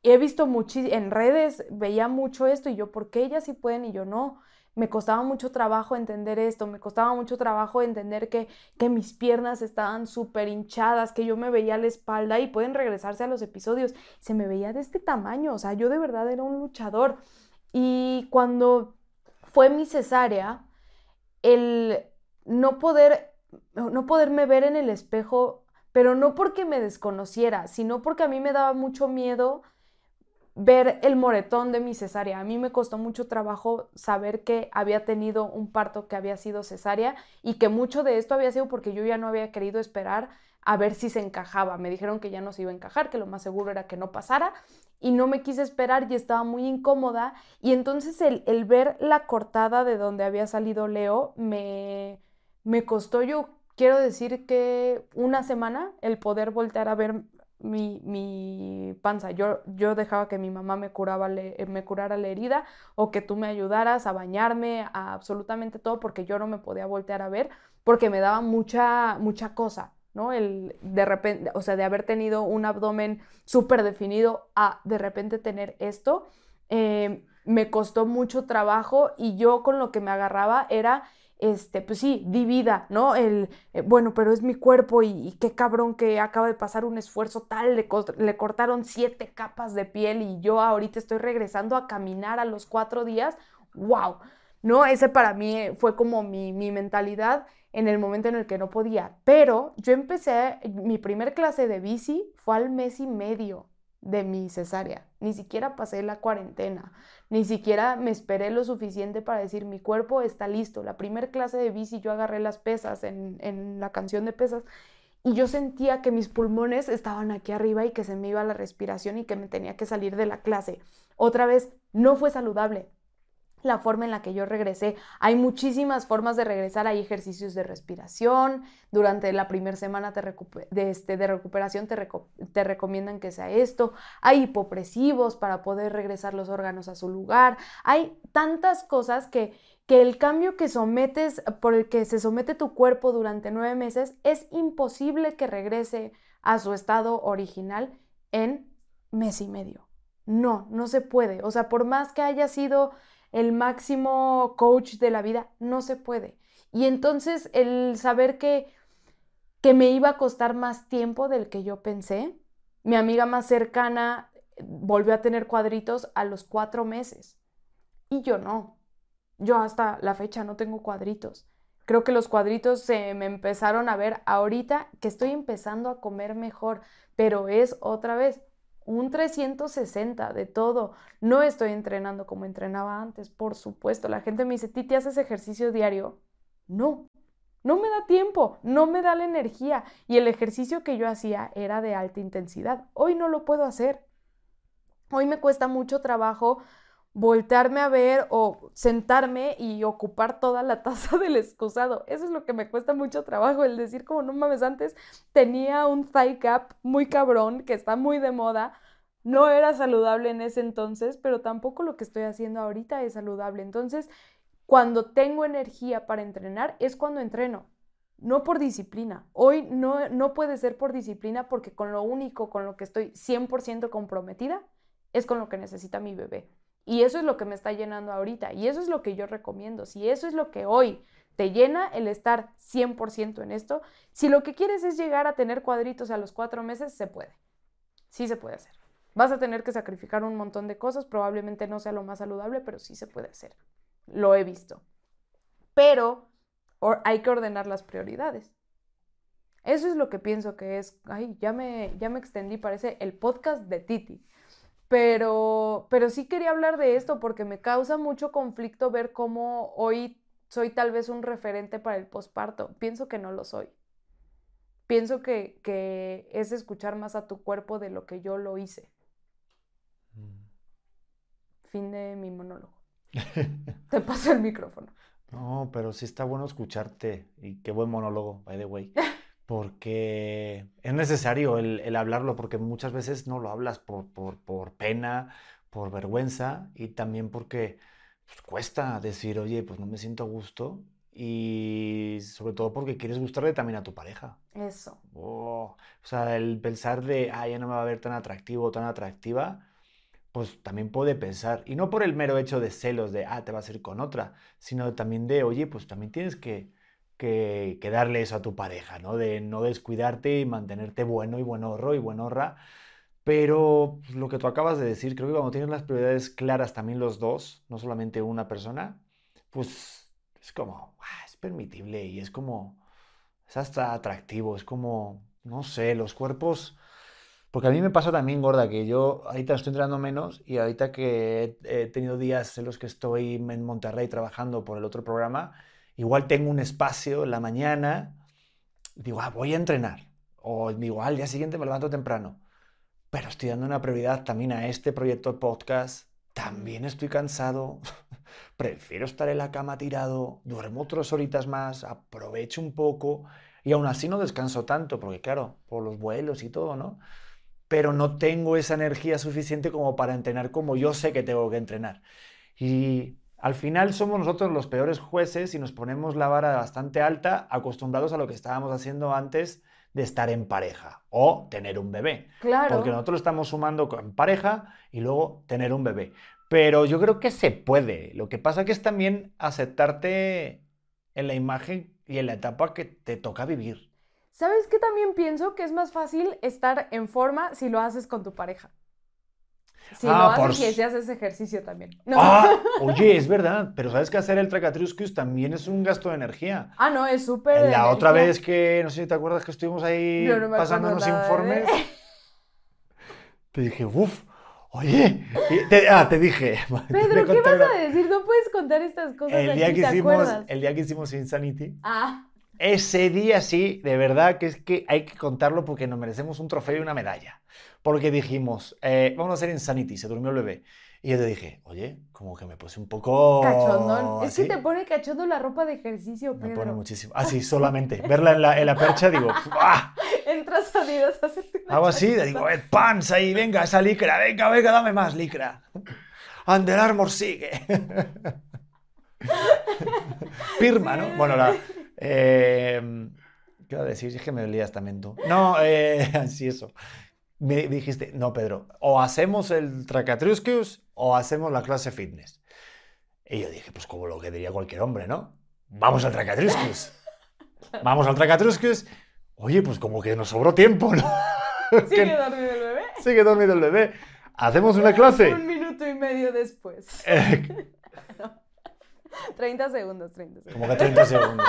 He visto en redes, veía mucho esto y yo, ¿por qué ellas sí pueden y yo no? Me costaba mucho trabajo entender esto, me costaba mucho trabajo entender que, que mis piernas estaban súper hinchadas, que yo me veía la espalda y pueden regresarse a los episodios, se me veía de este tamaño, o sea, yo de verdad era un luchador. Y cuando fue mi cesárea, el no poder, no poderme ver en el espejo, pero no porque me desconociera, sino porque a mí me daba mucho miedo ver el moretón de mi cesárea. A mí me costó mucho trabajo saber que había tenido un parto que había sido cesárea y que mucho de esto había sido porque yo ya no había querido esperar a ver si se encajaba. Me dijeron que ya no se iba a encajar, que lo más seguro era que no pasara y no me quise esperar y estaba muy incómoda y entonces el, el ver la cortada de donde había salido Leo me, me costó yo quiero decir que una semana el poder voltear a ver mi, mi panza. Yo, yo dejaba que mi mamá me, curaba le- me curara la herida o que tú me ayudaras a bañarme, a absolutamente todo, porque yo no me podía voltear a ver, porque me daba mucha, mucha cosa, ¿no? El de repente, o sea, de haber tenido un abdomen súper definido a de repente tener esto, eh, me costó mucho trabajo y yo con lo que me agarraba era este, pues sí, divida, ¿no? El, eh, bueno, pero es mi cuerpo y, y qué cabrón que acaba de pasar un esfuerzo tal, le, le cortaron siete capas de piel y yo ahorita estoy regresando a caminar a los cuatro días, wow, ¿no? Ese para mí eh, fue como mi, mi mentalidad en el momento en el que no podía, pero yo empecé, mi primer clase de bici fue al mes y medio de mi cesárea, ni siquiera pasé la cuarentena. Ni siquiera me esperé lo suficiente para decir mi cuerpo está listo. La primera clase de bici yo agarré las pesas en, en la canción de pesas y yo sentía que mis pulmones estaban aquí arriba y que se me iba la respiración y que me tenía que salir de la clase. Otra vez, no fue saludable la forma en la que yo regresé. Hay muchísimas formas de regresar. Hay ejercicios de respiración. Durante la primera semana este, de recuperación te, te recomiendan que sea esto. Hay hipopresivos para poder regresar los órganos a su lugar. Hay tantas cosas que, que el cambio que sometes, por el que se somete tu cuerpo durante nueve meses, es imposible que regrese a su estado original en mes y medio. No, no se puede. O sea, por más que haya sido el máximo coach de la vida, no se puede. Y entonces el saber que, que me iba a costar más tiempo del que yo pensé, mi amiga más cercana volvió a tener cuadritos a los cuatro meses y yo no. Yo hasta la fecha no tengo cuadritos. Creo que los cuadritos se me empezaron a ver ahorita que estoy empezando a comer mejor, pero es otra vez un 360 de todo. No estoy entrenando como entrenaba antes, por supuesto. La gente me dice, Titi, ¿haces ejercicio diario? No, No me da tiempo, no me da la energía. Y el ejercicio que yo hacía era de alta intensidad. Hoy no lo puedo hacer. Hoy me cuesta mucho trabajo voltearme a ver o sentarme y ocupar toda la taza del excusado. Eso es lo que me cuesta mucho trabajo, el decir como no mames, antes tenía un thigh cap muy cabrón que está muy de moda. No era saludable en ese entonces, pero tampoco lo que estoy haciendo ahorita es saludable. Entonces, cuando tengo energía para entrenar es cuando entreno, no por disciplina. Hoy no, no puede ser por disciplina porque con lo único con lo que estoy 100% comprometida es con lo que necesita mi bebé. Y eso es lo que me está llenando ahorita. Y eso es lo que yo recomiendo. Si eso es lo que hoy te llena el estar 100% en esto, si lo que quieres es llegar a tener cuadritos a los cuatro meses, se puede. Sí se puede hacer. Vas a tener que sacrificar un montón de cosas, probablemente no sea lo más saludable, pero sí se puede hacer lo he visto. Pero hay que ordenar las prioridades. Eso es lo que pienso que es, ay, ya me, ya me extendí, parece el podcast de Titi. Pero, pero sí quería hablar de esto porque me causa mucho conflicto ver cómo hoy soy tal vez un referente para el posparto. Pienso que no lo soy. Pienso que, que es escuchar más a tu cuerpo de lo que yo lo hice. Mm. Fin de mi monólogo. Te paso el micrófono. No, pero sí está bueno escucharte. Y qué buen monólogo, by the way. Porque es necesario el, hablarlo, porque muchas veces no lo hablas por, por, pena, por vergüenza y también porque pues, cuesta decir, oye, pues no me siento a gusto. Y sobre todo porque quieres gustarle también a tu pareja. Eso. Oh, o sea, el pensar de, ah, ya no me va a ver tan atractivo o tan atractiva, pues también puede pensar, y no por el mero hecho de celos de, ah, te vas a ir con otra, sino también de, oye, pues también tienes que, que, darle eso a tu pareja, ¿no? De no descuidarte y mantenerte bueno y buenorro y buenorra. Pero pues, lo que tú acabas de decir, creo que cuando tienes las prioridades claras también los dos, no solamente una persona, pues es como, ah, es permitible y es como, es hasta atractivo, es como, no sé, los cuerpos porque a mí me pasa también, gorda, que yo ahorita estoy entrenando menos y ahorita que he tenido días en los que estoy en Monterrey trabajando por el otro programa, igual tengo un espacio en la mañana, digo, ah, voy a entrenar. O digo, al día siguiente me levanto temprano. Pero estoy dando una prioridad también a este proyecto podcast. También estoy cansado. Prefiero estar en la cama tirado. Duermo otras horitas más. Aprovecho un poco. Y aún así no descanso tanto, porque claro, por los vuelos y todo, ¿no? pero no tengo esa energía suficiente como para entrenar como yo sé que tengo que entrenar. Y al final somos nosotros los peores jueces y nos ponemos la vara bastante alta, acostumbrados a lo que estábamos haciendo antes de estar en pareja o tener un bebé. Claro. Porque nosotros estamos sumando en pareja y luego tener un bebé. Pero yo creo que se puede. Lo que pasa que es también aceptarte en la imagen y en la etapa que te toca vivir. ¿Sabes qué también pienso? Que es más fácil estar en forma si lo haces con tu pareja. Si ah, lo haces y si haces ejercicio también. Ah, oye, es verdad, pero sabes que hacer el Tracatriuscus también es un gasto de energía. Ah, no, es súper. La otra vez que, no sé si te acuerdas que estuvimos ahí pasando unos informes, te dije, uff, oye, ah, te dije. Pedro, ¿qué vas a decir? No puedes contar estas cosas. El día, que, hicimos, el día que hicimos Insanity. Ah. Ese día sí, de verdad que es que hay que contarlo porque nos merecemos un trofeo y una medalla. Porque dijimos, eh, vamos a hacer Insanity, se durmió el bebé. Y yo te dije, oye, como que me puse un poco... Cachondón. Es que te pone cachondo la ropa de ejercicio, Pedro. Me pone muchísimo. Ah, sí, solamente. Verla en la, en la percha, digo, ¡ah! Entras a Adidas a hacerte Hago así, digo, eh, pants ahí, venga, esa licra, venga, venga, dame más licra. Under Armour sigue. Pirma, ¿no? Bueno, la, eh, ¿Qué iba a decir? Es que me olías también tú. No, eh, así eso. Me dijiste, no, Pedro, o hacemos el Tracatruscus o hacemos la clase fitness. Y yo dije, pues como lo que diría cualquier hombre, ¿no? Vamos al Tracatruscus. Vamos al Tracatruscus. Oye, pues como que nos sobró tiempo, ¿no? Sigue dormido el bebé. Sigue dormido el bebé. ¿Hacemos una clase? Un minuto y medio después. 30 segundos, 30 segundos. Como que 30 segundos.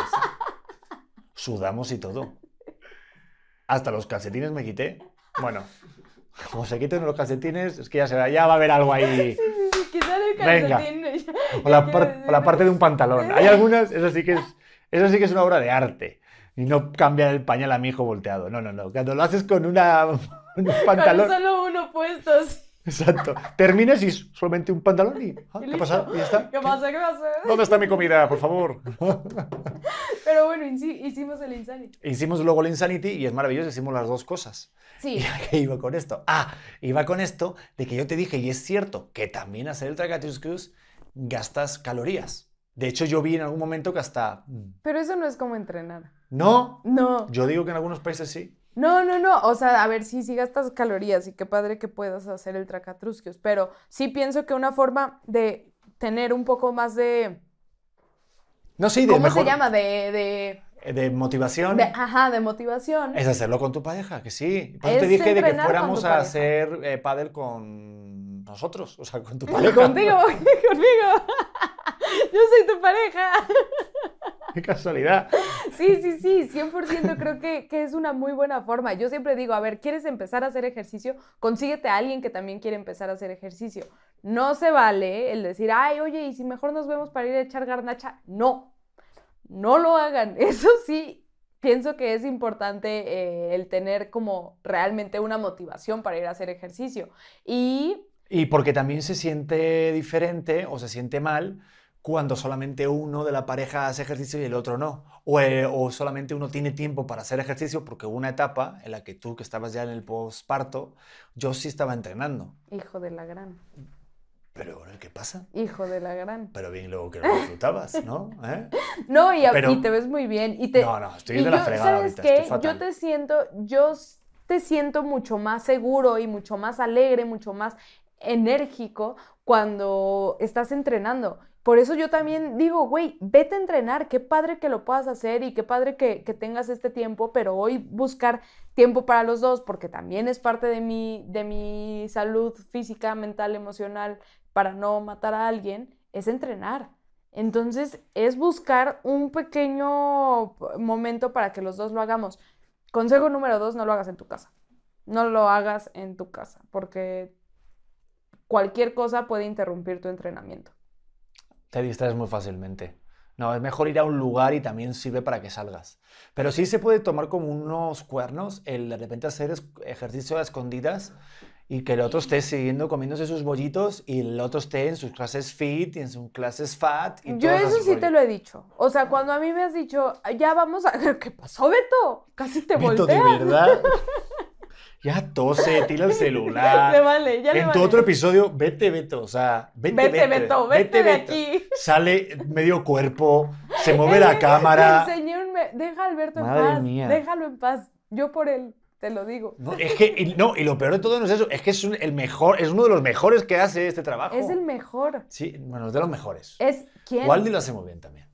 Sudamos y todo. Hasta los calcetines me quité. Bueno, como se quiten los calcetines, es que ya, se va, ya va a haber algo ahí. Sí, sí, sí, quitar el calcetín. Venga. O, la, parte de un pantalón. Hay algunas, eso sí que es, Eso sí que es una obra de arte. Y no cambiar el pañal a mi hijo volteado. No, no, no. Cuando lo haces con una, un pantalón. Con solo uno puestos. Exacto. Terminas y solamente un pantalón y. ah, ¿Qué pasa? ¿Y ya está? ¿Qué pasa? ¿Qué pasa? ¿Dónde está mi comida, por favor? Pero bueno, hici- hicimos el Insanity. Hicimos luego el Insanity y es maravilloso, hicimos las dos cosas. Sí. ¿Y a qué iba con esto? Ah, iba con esto de que yo te dije, y es cierto, que también hacer el Tragatruscus gastas calorías. De hecho, yo vi en algún momento que hasta... mm, Pero eso no es como entrenar. No, No. yo digo que en algunos países sí. No, no, no. O sea, a ver, sí, sí gastas calorías y qué padre que puedas hacer el tracatrusquios. Pero sí pienso que una forma de tener un poco más de. No, sí, de ¿Cómo mejor- se llama? De. eh, De motivación. de, de- ajá, de motivación. Es hacerlo con tu pareja, que sí. Por eso te dije de que fuéramos a hacer eh, pádel con nosotros, o sea, con tu pareja. Contigo, conmigo. Yo soy tu pareja. Qué casualidad. Sí, sí, sí, 100% creo que, que es una muy buena forma. Yo siempre digo, a ver, ¿quieres empezar a hacer ejercicio? Consíguete a alguien que también quiere empezar a hacer ejercicio. No se vale el decir, ay, oye, ¿y si mejor nos vemos para ir a echar garnacha? No, no lo hagan. Eso sí, pienso que es importante eh, el tener como realmente una motivación para ir a hacer ejercicio. Y Y porque también se siente diferente o se siente mal cuando solamente uno de la pareja hace ejercicio y el otro no. O, eh, o solamente uno tiene tiempo para hacer ejercicio porque hubo una etapa en la que tú, que estabas ya en el posparto, yo sí estaba entrenando. hijo de la gran, Pero, bueno, ¿qué pasa? hijo de la gran. Pero bien luego que lo disfrutabas, ¿no? ¿Eh? No, y, a- Pero- y te ves muy bien. Y te, No, no, estoy de la yo, fregada ¿sabes ahorita, qué? estoy fatal. Yo te siento, yo te siento mucho más seguro y mucho más alegre, mucho más enérgico cuando estás entrenando. Por eso yo también digo, güey, vete a entrenar, qué padre que lo puedas hacer y qué padre que, que tengas este tiempo, pero hoy buscar tiempo para los dos, porque también es parte de mi, de mi salud física, mental, emocional, para no matar a alguien, es entrenar. Entonces, es buscar un pequeño momento para que los dos lo hagamos. Consejo número dos, no lo hagas en tu casa. No lo hagas en tu casa, porque cualquier cosa puede interrumpir tu entrenamiento. Te distraes muy fácilmente. No, es mejor ir a un lugar y también sirve para que salgas. Pero sí se puede tomar como unos cuernos el de repente hacer ejercicio a escondidas y que el otro esté siguiendo comiéndose sus bollitos y el otro esté en sus clases fit y en sus clases fat. Y Yo eso sí te lo he dicho. O sea, cuando a mí me has dicho, ya vamos a... ¿Qué pasó, Beto? Casi te Beto, volteas. de verdad. Ya tose, tira el celular. Le vale, ya le en tu vale. otro episodio, vete, Beto. O sea, vete, Vete, Beto, vete de aquí. Sale medio cuerpo, se mueve la cámara. Me- Deja a Alberto Madre en paz. mía. Déjalo en paz. Yo por él, te lo digo. No, es que, y, no, y lo peor de todo no es eso, es que es un- el mejor, es uno de los mejores que hace este trabajo. Es el mejor. Sí, bueno, es de los mejores. Es quién. Waldi lo hace muy bien también.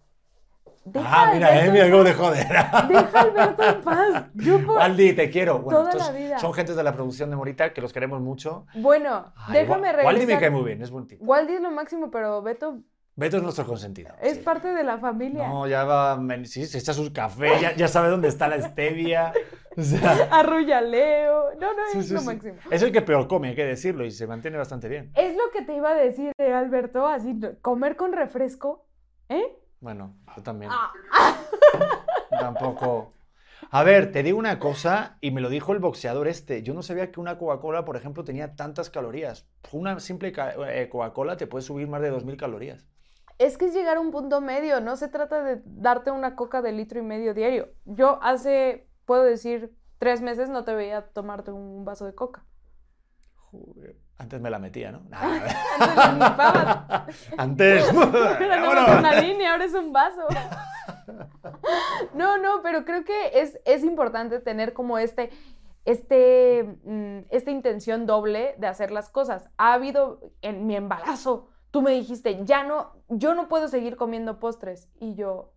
Deja ah, mira, eh, mira cómo de joder. Deja a Alberto en paz. Yo por... Te quiero. Bueno, Toda la vida. son gentes de la producción de Morita que los queremos mucho. Bueno, Ay, déjame regresar. Waldi me cae muy bien, es buen tipo. Waldi es lo máximo, pero Beto Beto es nuestro consentido. es sí. parte de la familia. No, ya va, sí, se echa sus cafés, ya, ya sabe dónde está la stevia. O sea, Arrulla a Leo. No, no, sí, es sí, lo máximo. Es el que peor come, hay que decirlo, y se mantiene bastante bien. Es lo que te iba a decir, eh, Alberto, así, comer con refresco, ¿eh? Bueno, yo también. Ah, Tampoco. A ver, te digo una cosa, y me lo dijo el boxeador este. Yo no sabía que una Coca-Cola, por ejemplo, tenía tantas calorías. Una simple eh, Coca-Cola te puede subir más de 2.000 calorías. Es que es llegar a un punto medio, no se trata de darte una coca de litro y medio diario. Yo hace, puedo decir, tres meses no te veía tomarte un vaso de coca. Joder, Antes me la metía, ¿no? Antes. Antes. Más vámonos. una línea, ahora es un vaso. No, no, pero creo que es, es importante tener como este, este, mm, esta intención doble de hacer las cosas. Ha habido en mi embarazo, tú me dijiste, ya no, yo no puedo seguir comiendo postres. Y yo,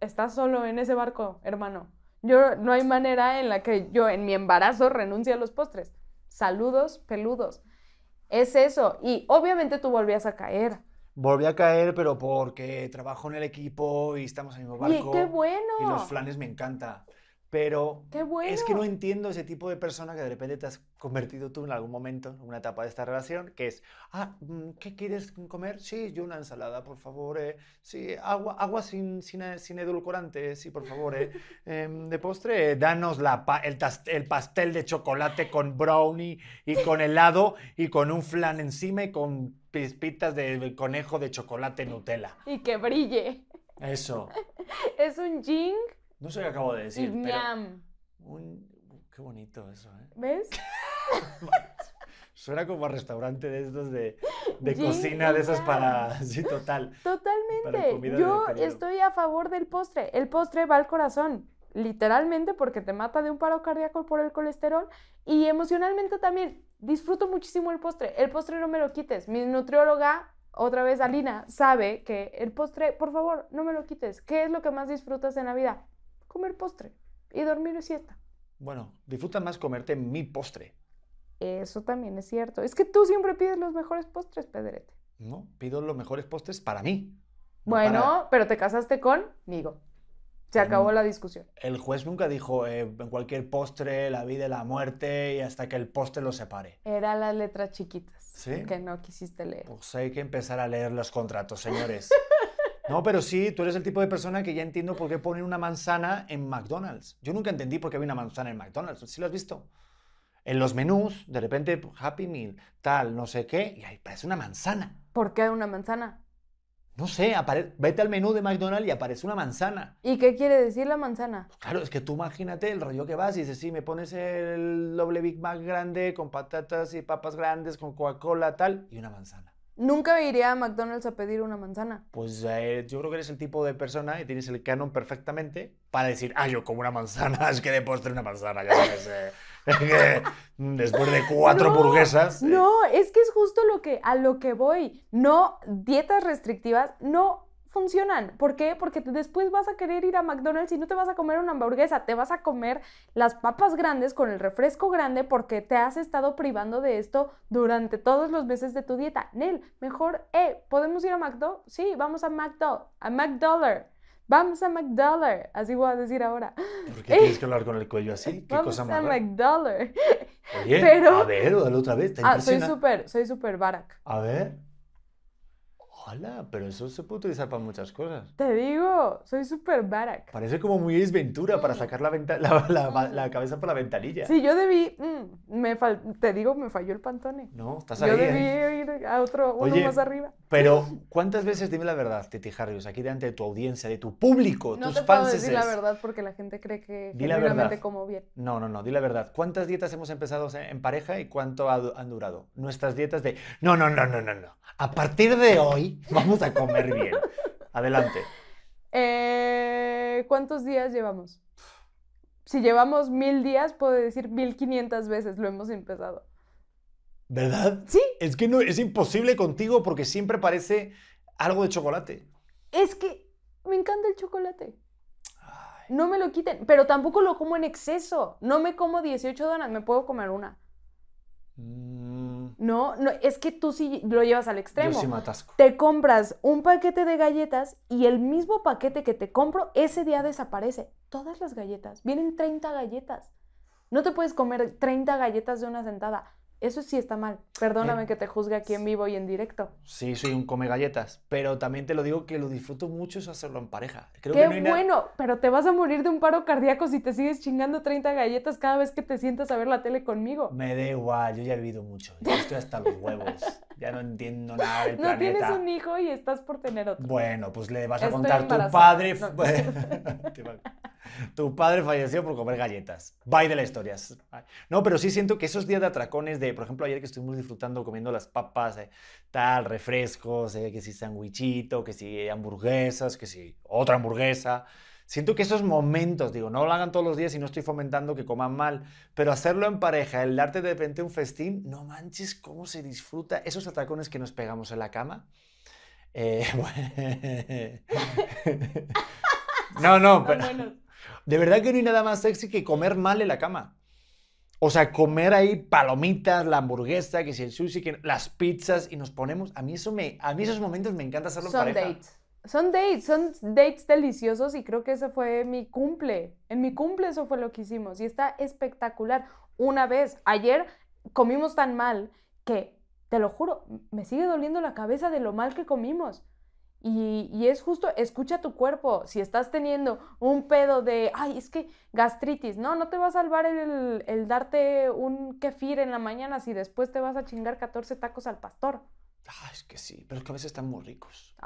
estás solo en ese barco, hermano. Yo no hay manera en la que yo en mi embarazo renuncie a los postres. Saludos, peludos. Es eso. Y obviamente tú volvías a caer. Volví a caer, pero porque trabajo en el equipo y estamos en el mismo barco. qué bueno. Y los flanes me encanta. Pero ¡Qué bueno! es que no entiendo ese tipo de persona que de repente te has convertido tú en algún momento, en una etapa de esta relación, que es, ah, mm, ¿qué quieres comer? Sí, yo una ensalada, por favor. eh. Sí, agua, agua sin, sin, eh, sin edulcorante, sí, por favor. eh. Em, de postre, danos la pa- el, tas- el pastel de chocolate con brownie y con helado y con un flan encima y con pispitas de conejo de chocolate Nutella. Y que brille. Eso. Es un jing No sé qué acabo de decir, pero... un- Qué bonito eso, ¿eh? ¿Ves? Suena como a restaurante de estos de, cocina, de yang. para... Sí, total. Totalmente. Yo estoy a favor del postre. El postre va al corazón, literalmente porque te mata de un paro cardíaco por el colesterol y emocionalmente también. Disfruto muchísimo el postre. El postre no me lo quites. Mi nutrióloga, otra vez Alina, sabe que el postre, por favor, no me lo quites. ¿Qué es lo que más disfrutas en la vida? Comer postre y dormir siesta. Bueno, disfruta más comerte mi postre, Eso también es cierto. Es que tú siempre pides los mejores postres, Pedrete. ¿no? Pido los mejores postres para mí. no Bueno, para- pero te casaste conmigo. Se acabó la discusión. El juez nunca dijo eh, en cualquier postre la vida y la muerte y hasta que el postre los separe. Eran las letras chiquitas ¿Sí? que no quisiste leer. Pues hay que empezar a leer los contratos, señores. No, pero sí, tú eres el tipo de persona que ya entiendo por qué ponen una manzana en McDonald's. Yo nunca entendí por qué había una manzana en McDonald's. ¿Sí lo has visto? En los menús, de repente, Happy Meal, tal, no sé qué, y ahí parece una manzana. ¿Por qué una manzana? No sé, apare- vete al menú de McDonald's y aparece una manzana. ¿Y qué quiere decir la manzana? Claro, es que tú imagínate el rollo que vas y dices, sí, me pones el doble Big Mac grande con patatas y papas grandes, con Coca-Cola, tal, y una manzana. Nunca iría a McDonald's a pedir una manzana. Pues eh, yo creo que eres el tipo de persona y tienes el canon perfectamente para decir, ah, yo como una manzana, es que de postre una manzana, ya sabes. eh, después de cuatro No, hamburguesas. eh, No, es que es justo lo que, a lo que voy. No, dietas restrictivas no funcionan. ¿Por qué? Porque después vas a querer ir a McDonald's y no te vas a comer una hamburguesa, te vas a comer las papas grandes con el refresco grande porque te has estado privando de esto durante todos los meses de tu dieta. Nel, mejor, eh, ¿podemos ir a McDo? Sí, vamos a McDo, a McDollar. Vamos a McDollar, así voy a decir ahora. ¿Por qué tienes que hablar con el cuello así? ¿Qué Vamos cosa a más rara? McDollar. Oye, pero- a ver, dale otra vez, te Ah, soy súper, soy súper barack. A ver. Hola, pero eso se puede utilizar para muchas cosas. Te digo, soy súper barack. Parece como muy Ace Ventura para sacar la, venta- la, la- la cabeza por la ventanilla. Sí, yo debí, mm, me fal- te digo, me falló el pantone. No, estás Yo ahí. debí ¿eh? ir a otro, uno Oye, más arriba. Pero, ¿cuántas veces, dime la verdad, Titi Harrius, aquí delante de tu audiencia, de tu público, No tus te puedo fans? decir la verdad porque la gente cree que Di la como bien. No, no, no, di la verdad. ¿Cuántas dietas hemos empezado en pareja y cuánto han durado? Nuestras dietas de, no, no, no, no, no, no. A partir de hoy vamos a comer bien. Adelante. Eh, ¿Cuántos días llevamos? Si llevamos mil días, puedo decir mil quinientas veces lo hemos empezado. ¿Verdad? Sí. Es que no, es imposible contigo porque siempre parece algo de chocolate. Es que me encanta el chocolate. Ay, No me lo quiten, pero tampoco lo como en exceso. No me como 18 donas, me puedo comer una. mm, No, no, es que tú sí lo llevas al yo extremo. sí me atasco. Te compras un paquete de galletas y el mismo paquete que te compro ese día desaparece. Todas las galletas. Vienen 30 galletas. No te puedes comer 30 galletas de una sentada. Eso sí está mal. Perdóname Eh, que te juzgue aquí en vivo y en directo. Sí, soy un come galletas, pero también te lo digo que lo disfruto mucho es hacerlo en pareja. Creo Qué que no bueno, pero te vas a morir de un paro cardíaco si te sigues chingando 30 galletas cada vez que te sientas a ver la tele conmigo. Me da igual, yo ya he vivido mucho. Ya estoy hasta los huevos. Ya no entiendo nada del No planeta. tienes un hijo y estás por tener otro. Bueno, pues le vas a Estoy contar tu padre. No. Tu padre falleció por comer galletas. Bye de la historia. No, pero sí siento que esos días de atracones de, por ejemplo, ayer que estuvimos disfrutando comiendo las papas, eh, tal, refrescos, eh, que si sandwichito, que si hamburguesas, que si otra hamburguesa. Siento que esos momentos, digo, no lo hagan todos los días y no estoy fomentando que coman mal, pero hacerlo en pareja, el darte de repente un festín, no manches cómo se disfruta esos atracones que nos pegamos en la cama. Eh, no, no, pero de verdad que no hay nada más sexy que comer mal en la cama. O sea, comer ahí palomitas, la hamburguesa, que si el sushi, que las pizzas y nos ponemos. A mí eso me, a mí esos momentos me encanta hacerlo en Son pareja. dates. Son dates, son dates deliciosos y creo que ese fue mi cumple. En mi cumple eso fue lo que hicimos y está espectacular. Una vez, ayer comimos tan mal que, te lo juro, me sigue doliendo la cabeza de lo mal que comimos. Y, es justo, escucha tu cuerpo. Si estás teniendo un pedo de, ay, es que gastritis, no, no te va a salvar el, el darte un kefir en la mañana si después te vas a chingar 14 tacos al pastor. Ah, es que sí, pero es que a veces están muy ricos.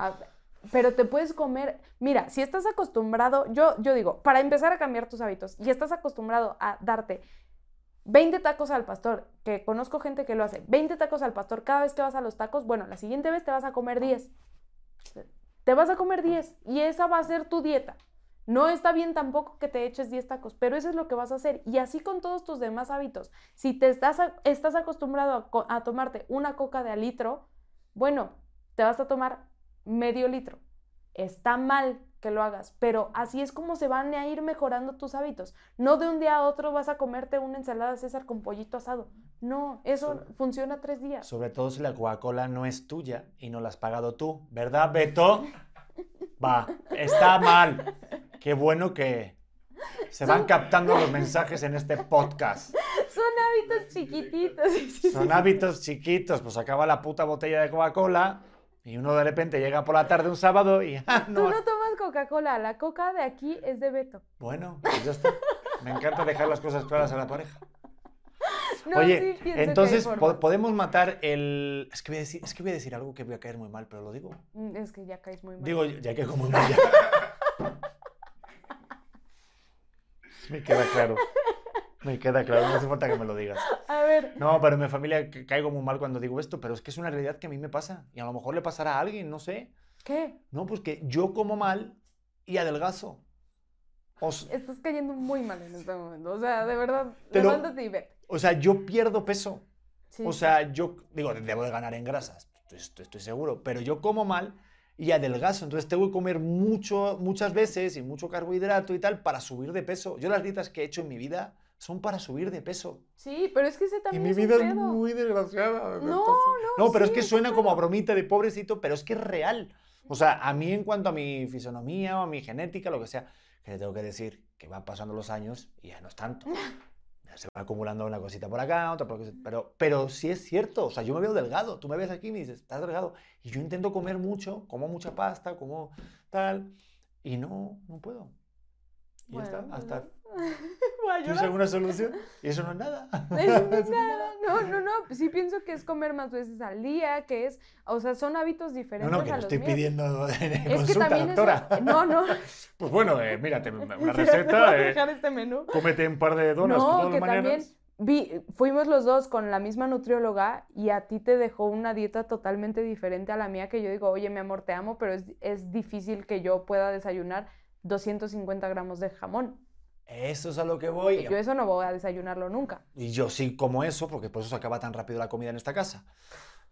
pero te puedes comer, mira, si estás acostumbrado, yo, yo digo, para empezar a cambiar tus hábitos y estás acostumbrado a darte 20 tacos al pastor, que conozco gente que lo hace, 20 tacos al pastor cada vez que vas a los tacos, bueno, la siguiente vez te vas a comer 10. Te vas a comer 10 y esa va a ser tu dieta. No está bien tampoco que te eches 10 tacos, pero eso es lo que vas a hacer. Y así con todos tus demás hábitos. Si te estás, estás acostumbrado a, tomarte una coca de a litro, bueno, te vas a tomar medio litro. Está mal que lo hagas, pero así es como se van a ir mejorando tus hábitos. No de un día a otro vas a comerte una ensalada César con pollito asado. No, eso funciona tres días. Sobre todo si la Coca-Cola no es tuya y no la has pagado tú, ¿verdad, Beto? Va, está mal. Qué bueno que se van captando los mensajes en este podcast. Son hábitos chiquititos. Son hábitos chiquitos. Pues acaba la puta botella de Coca-Cola y uno de repente llega por la tarde un sábado y... Ah, no. Tú no tomas Coca-Cola. La coca de aquí es de Beto. Bueno, pues ya está. Me encanta dejar las cosas claras a la pareja. Oye, entonces podemos matar el. Es que, voy a decir, es que voy a decir algo que voy a caer muy mal, pero lo digo. Mm, es que ya caes muy mal. Digo, ya caigo muy mal. me queda claro. Me queda claro, no hace falta que me lo digas. A ver. No, pero en mi familia caigo muy mal cuando digo esto, pero es que es una realidad que a mí me pasa. Y a lo mejor le pasará a alguien, no sé. ¿Qué? No, pues que yo como mal y adelgazo. Estás cayendo muy mal en este momento. O sea, de verdad, levántate y ve. O sea, yo pierdo peso. o sea, yo digo, debo de ganar en grasas, estoy, seguro, pero yo como mal y adelgazo. Entonces tengo que comer mucho, muchas veces y mucho carbohidrato y tal para subir de peso. Yo las dietas que he hecho en mi vida son para subir de peso. Sí, pero es que ese también y mi vida es muy desgraciada. No, no. No, pero es que suena como a bromita de pobrecito, pero es que es real. O sea, a mí en cuanto a mi fisonomía o a mi genética, lo que sea, que tengo que decir que van pasando los años y ya no es tanto. se va acumulando una cosita por acá, otra por acá, pero, pero sí es cierto, o sea, yo me veo delgado, tú me ves aquí y me dices, estás delgado, y yo intento comer mucho, como mucha pasta, como tal, y no, no puedo. Y ya está, hasta... ¿Tienes alguna solución? Y eso no es nada. Eso no es nada. No, no, no. Sí pienso que es comer más veces al día, que es, o sea, son hábitos diferentes. No, no, que a estoy pidiendo en es consulta, que también doctora. no, no. Pues bueno, eh, mírate, una receta. Eh, dejar este menú. Cómete un par de donas no, que también vi, fuimos los dos con la misma nutrióloga y a ti te dejó una dieta totalmente diferente a la mía que yo digo, oye, mi amor, te amo, pero es, es difícil que yo pueda desayunar 250 gramos de jamón. Eso es a lo que voy. yo eso no voy a desayunarlo nunca. Y yo sí como eso, porque por eso se acaba tan rápido la comida en esta casa.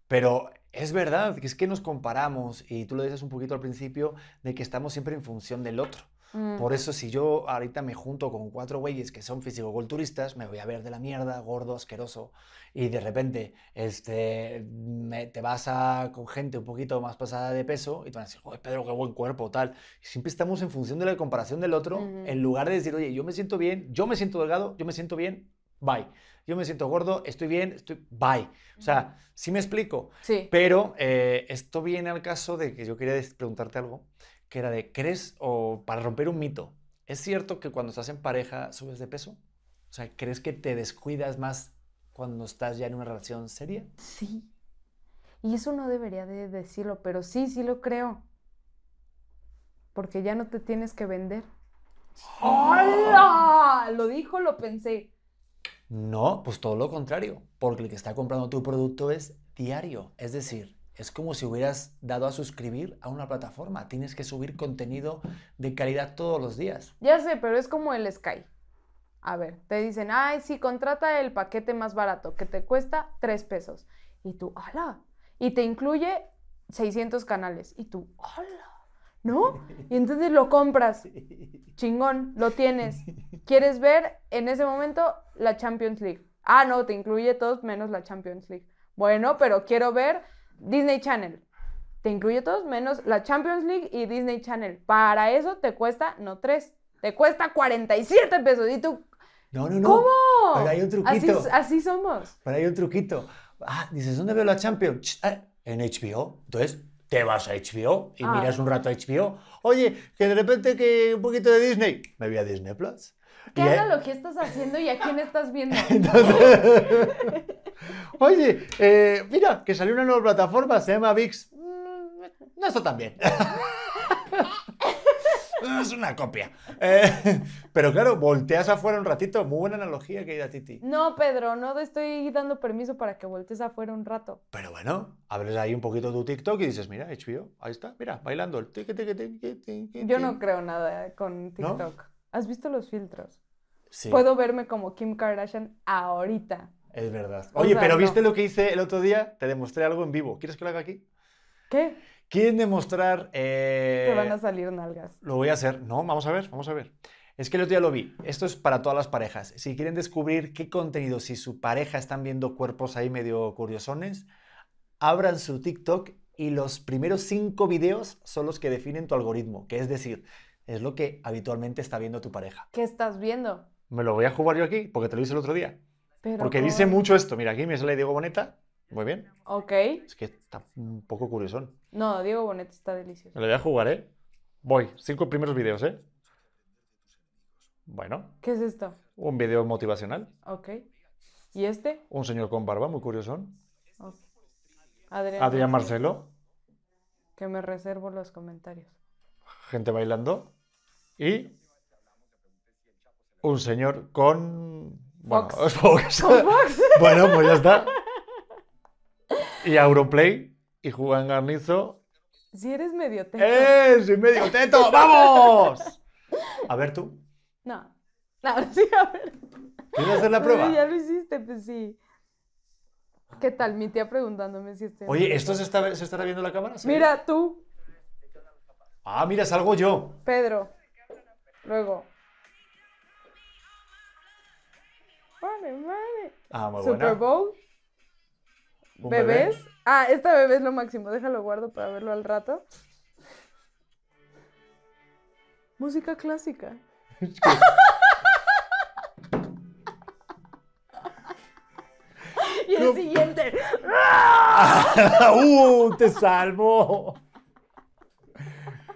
Pero es verdad, que es que nos comparamos, y tú lo dices un poquito al principio, de que estamos siempre en función del otro. Mm. Por eso si yo ahorita me junto con cuatro güeyes que son fisicoculturistas, me voy a ver de la mierda, gordo, asqueroso, y de repente este, te vas a, con gente un poquito más pasada de peso y te van a decir, joder, Pedro, qué buen cuerpo, tal. siempre estamos en función de la comparación del otro, en lugar de decir, oye, yo me siento bien, yo me siento delgado, yo me siento bien, bye. Yo me siento gordo, estoy bien, estoy bye. O sea, sí me explico. Sí. Pero eh, esto viene al caso de que yo quería preguntarte algo que era de, ¿crees, o para romper un mito, ¿es cierto que cuando estás en pareja subes de peso? O sea, ¿crees que te descuidas más cuando estás ya en una relación seria? Sí. Y eso no debería de decirlo, pero sí, sí lo creo. Porque ya no te tienes que vender. ¡Hola! Lo dijo, lo pensé. No, pues todo lo contrario, porque el que está comprando tu producto es diario, es decir, es como si hubieras dado a suscribir a una plataforma. Tienes que subir contenido de calidad todos los días. Ya sé, pero es como el Sky. A ver, te dicen, ay, sí, contrata el paquete más barato, que te cuesta 3 pesos. Y tú, ¡hala! Y te incluye 600 canales. Y tú, ¡hala! ¿No? Y entonces lo compras. Chingón, lo tienes. ¿Quieres ver en ese momento la Champions League? Ah, no, te incluye todos menos la Champions League. Bueno, pero quiero ver Disney Channel. te incluye todos menos la Champions League y Disney Channel. Para eso te cuesta, no 3, te cuesta 47 pesos. Y tú, No, no, no. ¿cómo? Pero hay un Así, truquito. así somos. Pero hay un truquito. Ah, dices, ¿dónde veo la Champions? Ch, ah, en HBO. Entonces, te vas a HBO y Ah. miras un rato HBO. Oye, que de repente que un poquito de Disney. Me voy a Disney Plus. ¿Qué ahí- analogía estás haciendo y a quién estás viendo? Entonces, oye, eh, mira, que salió una nueva plataforma, se llama VIX. Mm, No está tan bien. es una copia. Eh, pero claro, volteas afuera un ratito. Muy buena analogía, querida Titi. No, Pedro, no te estoy dando permiso para que voltees afuera un rato. Pero bueno, abres ahí un poquito tu TikTok y dices, mira, HBO, ahí está, mira, bailando el Yo no creo nada con ¿No? TikTok. ¿Has visto los filtros? Sí, Puedo verme como Kim Kardashian ahorita. Es verdad. Oye, pero. ¿viste lo que hice el otro día? Te demostré algo en vivo. ¿Quieres que lo haga aquí? ¿Qué? ¿Quieren demostrar... eh, Te van a salir nalgas. Lo voy a hacer. No, vamos a ver, vamos a ver. Es que el otro día lo vi. Esto es para todas las parejas. Si quieren descubrir qué contenido, si su pareja están viendo cuerpos ahí medio curiosones, abran su TikTok y los primeros cinco videos son los que definen tu algoritmo, que es decir, es lo que habitualmente está viendo tu pareja. ¿Qué estás viendo? Me lo voy a jugar yo aquí, porque te lo hice el otro día. Pero Porque dice mucho esto. Mira, aquí me sale Diego Boneta. Muy bien. Ok. Es que está un poco curiosón. No, Diego Bonet está delicioso. Me lo voy a jugar, ¿eh? Voy. Cinco primeros videos, ¿eh? Bueno. ¿Qué es esto? Un video motivacional. Ok. ¿Y este? Un señor con barba, muy curioso. Ok. Adrián. Adrián Marcelo. Que me reservo los comentarios. Gente bailando. Y. Un señor con. Bueno, Fox. Fox. ¿Con Fox? bueno, pues ya está. Y Auronplay. Y Juan Garnizo. Si eres medio teto. ¡Eh! ¡Soy medio teto! ¡Vamos! A ver tú. No. No, sí, a ver. ¿Quieres hacer la Pero prueba? Ya lo hiciste, pues sí. ¿Qué tal? Mi tía preguntándome si estoy. Oye, ¿esto se, está, se estará viendo la cámara? ¿Sí? Mira, tú, Ah, mira, salgo yo. Pedro. Luego. Vale, vale. Ah, muy Super buena. Bowl. Un bebé. Bebés. Ah, esta bebé es lo máximo. Déjalo guardo para verlo al rato. Música clásica. y el siguiente. ¡Uh! ¡Te salvó!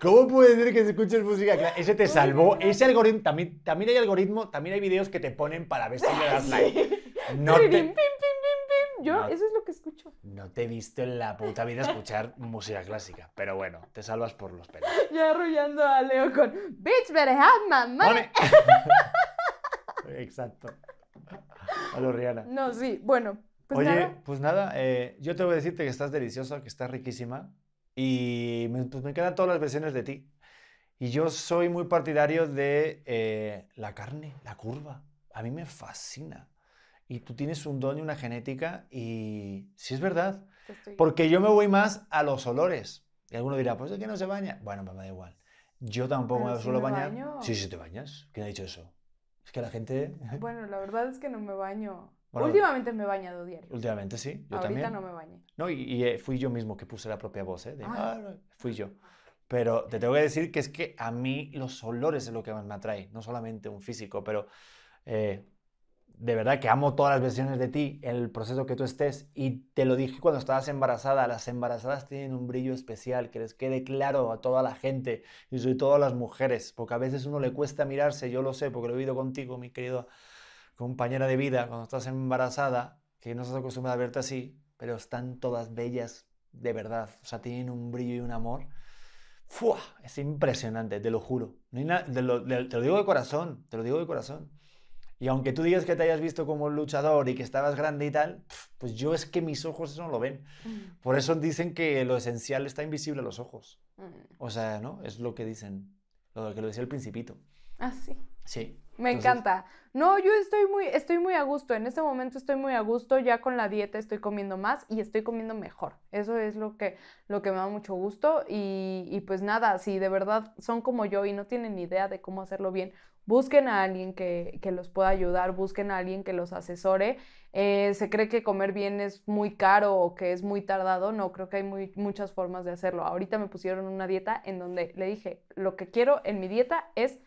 ¿Cómo puede ser que se escuches música cla- Ese te salvó. Ese algoritmo. También, también hay algoritmo, también hay videos que te ponen para ver si le das like. No te, pim, pim, pim, pim. Yo, No. eso es lo que escucho. no te he visto en la puta vida escuchar música clásica. Pero bueno, te salvas por los pelos. Ya arrullando a Leo con Bitch better have my. Money. Exacto. A lo Rihanna. No, sí, bueno. Pues Oye, nada. pues nada, eh, yo te voy a decirte que estás deliciosa, que estás riquísima y me, pues me quedan todas las versiones de ti. Y yo soy muy partidario de eh, la carne, la curva. A mí me fascina. Y tú tienes un don y una genética y sí es verdad. Estoy- Porque yo me voy más a los olores. Y alguno dirá, pues es que no se baña. Bueno, me da igual. Yo tampoco Pero me sí suelo me bañar. baño. Sí, sí te bañas. ¿Quién ha dicho eso? Es que la gente... Bueno, la verdad es que no me baño. Bueno, Últimamente me he bañado diario. Últimamente sí, yo Ahorita también. no me bañé. No, y, y, eh, fui yo mismo que puse la propia voz, ¿eh? De, Ah. "Ah, no", fui yo. Pero te tengo que decir que es que a mí los olores es lo que más me atrae, no solamente un físico, pero eh, de verdad que amo todas las versiones de ti, el proceso que tú estés, y te lo dije cuando estabas embarazada, las embarazadas tienen un brillo especial, que les quede claro a toda la gente, y sobre todo a las mujeres, porque a veces uno le cuesta mirarse, yo lo sé, porque lo he vivido contigo, mi querido compañera de vida, cuando estás embarazada, que no estás acostumbrada a verte así, pero están todas bellas de verdad, o sea, tienen un brillo y un amor. ¡Fua! Es impresionante, te lo juro. No hay te, lo, te lo digo de corazón, te lo digo de corazón. Y aunque tú digas que te hayas visto como luchador y que estabas grande y tal, pues yo es que mis ojos eso no lo ven. Por eso dicen que lo esencial está invisible a los ojos. Mm. O sea, ¿no? Es lo que dicen, lo que lo decía el principito. Ah, sí. Sí. Me Entonces, encanta. No, yo estoy muy, estoy muy a gusto. En este momento estoy muy a gusto. Ya con la dieta estoy comiendo más y estoy comiendo mejor. Eso es lo que, lo que me da mucho gusto. Y, y pues nada, si de verdad son como yo y no tienen idea de cómo hacerlo bien, busquen a alguien que, que los pueda ayudar, busquen a alguien que los asesore. Eh, se cree que comer bien es muy caro o que es muy tardado. No, creo que hay muy, muchas formas de hacerlo. Ahorita me pusieron una dieta en donde le dije, lo que quiero en mi dieta es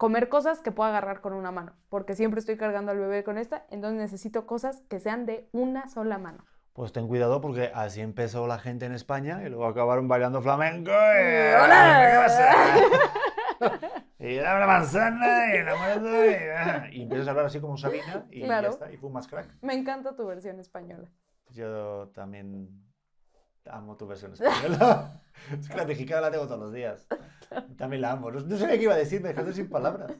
comer cosas que pueda agarrar con una mano, porque siempre estoy cargando al bebé con esta, entonces necesito cosas que sean de una sola mano. Pues ten cuidado porque así empezó la gente en España y luego acabaron bailando flamenco. y- ¡Hola! ¿Qué pasa? Y dame una manzana y la y, ah, y empiezas a hablar así como Sabina y Claro. ya está, y fumas crack. Me encanta tu versión española. Yo también amo tu versión española. es que la mexicana la tengo todos los días. También la amo. No, no sabía qué iba a decir, me dejaste sin palabras.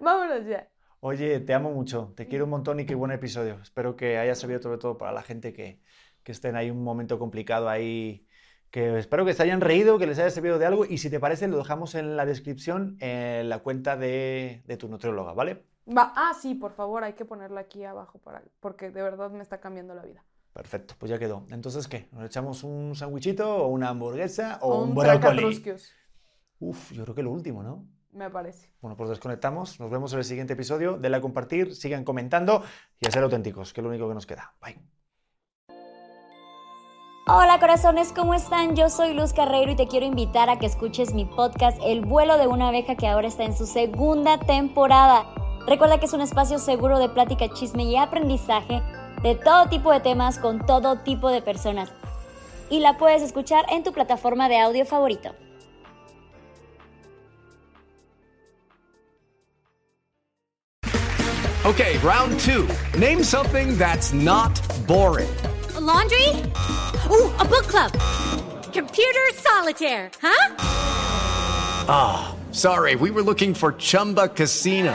Vámonos ya. Oye, te amo mucho, te quiero un montón y qué buen episodio. Espero que haya servido sobre todo para la gente que, que esté en ahí un momento complicado ahí. Que espero que se hayan reído, que les haya servido de algo y si te parece lo dejamos en la descripción en la cuenta de, de tu nutrióloga, ¿vale? Va, ah, sí, por favor, hay que ponerla aquí abajo para, porque de verdad me está cambiando la vida. Perfecto, pues ya quedó. Entonces, ¿qué? ¿Nos echamos un sándwichito o una hamburguesa o, O un un brócoli? Uf, yo creo que lo último, ¿no? me parece. Bueno, pues desconectamos. Nos vemos en el siguiente episodio. Denle a compartir, sigan comentando y a ser auténticos, que es lo único que nos queda. Bye. Hola corazones, ¿cómo están? Yo soy Luz Carreiro y te quiero invitar a que escuches mi podcast El vuelo de una abeja que ahora está en su segunda temporada. Recuerda que es un espacio seguro de plática, chisme y aprendizaje de todo tipo de temas con todo tipo de personas. Y la puedes escuchar en tu plataforma de audio favorito. Okay, round two. Name something that's not boring. A laundry? Ooh, a book club. Computer solitaire, huh? Sorry, we were looking for Chumba Casino.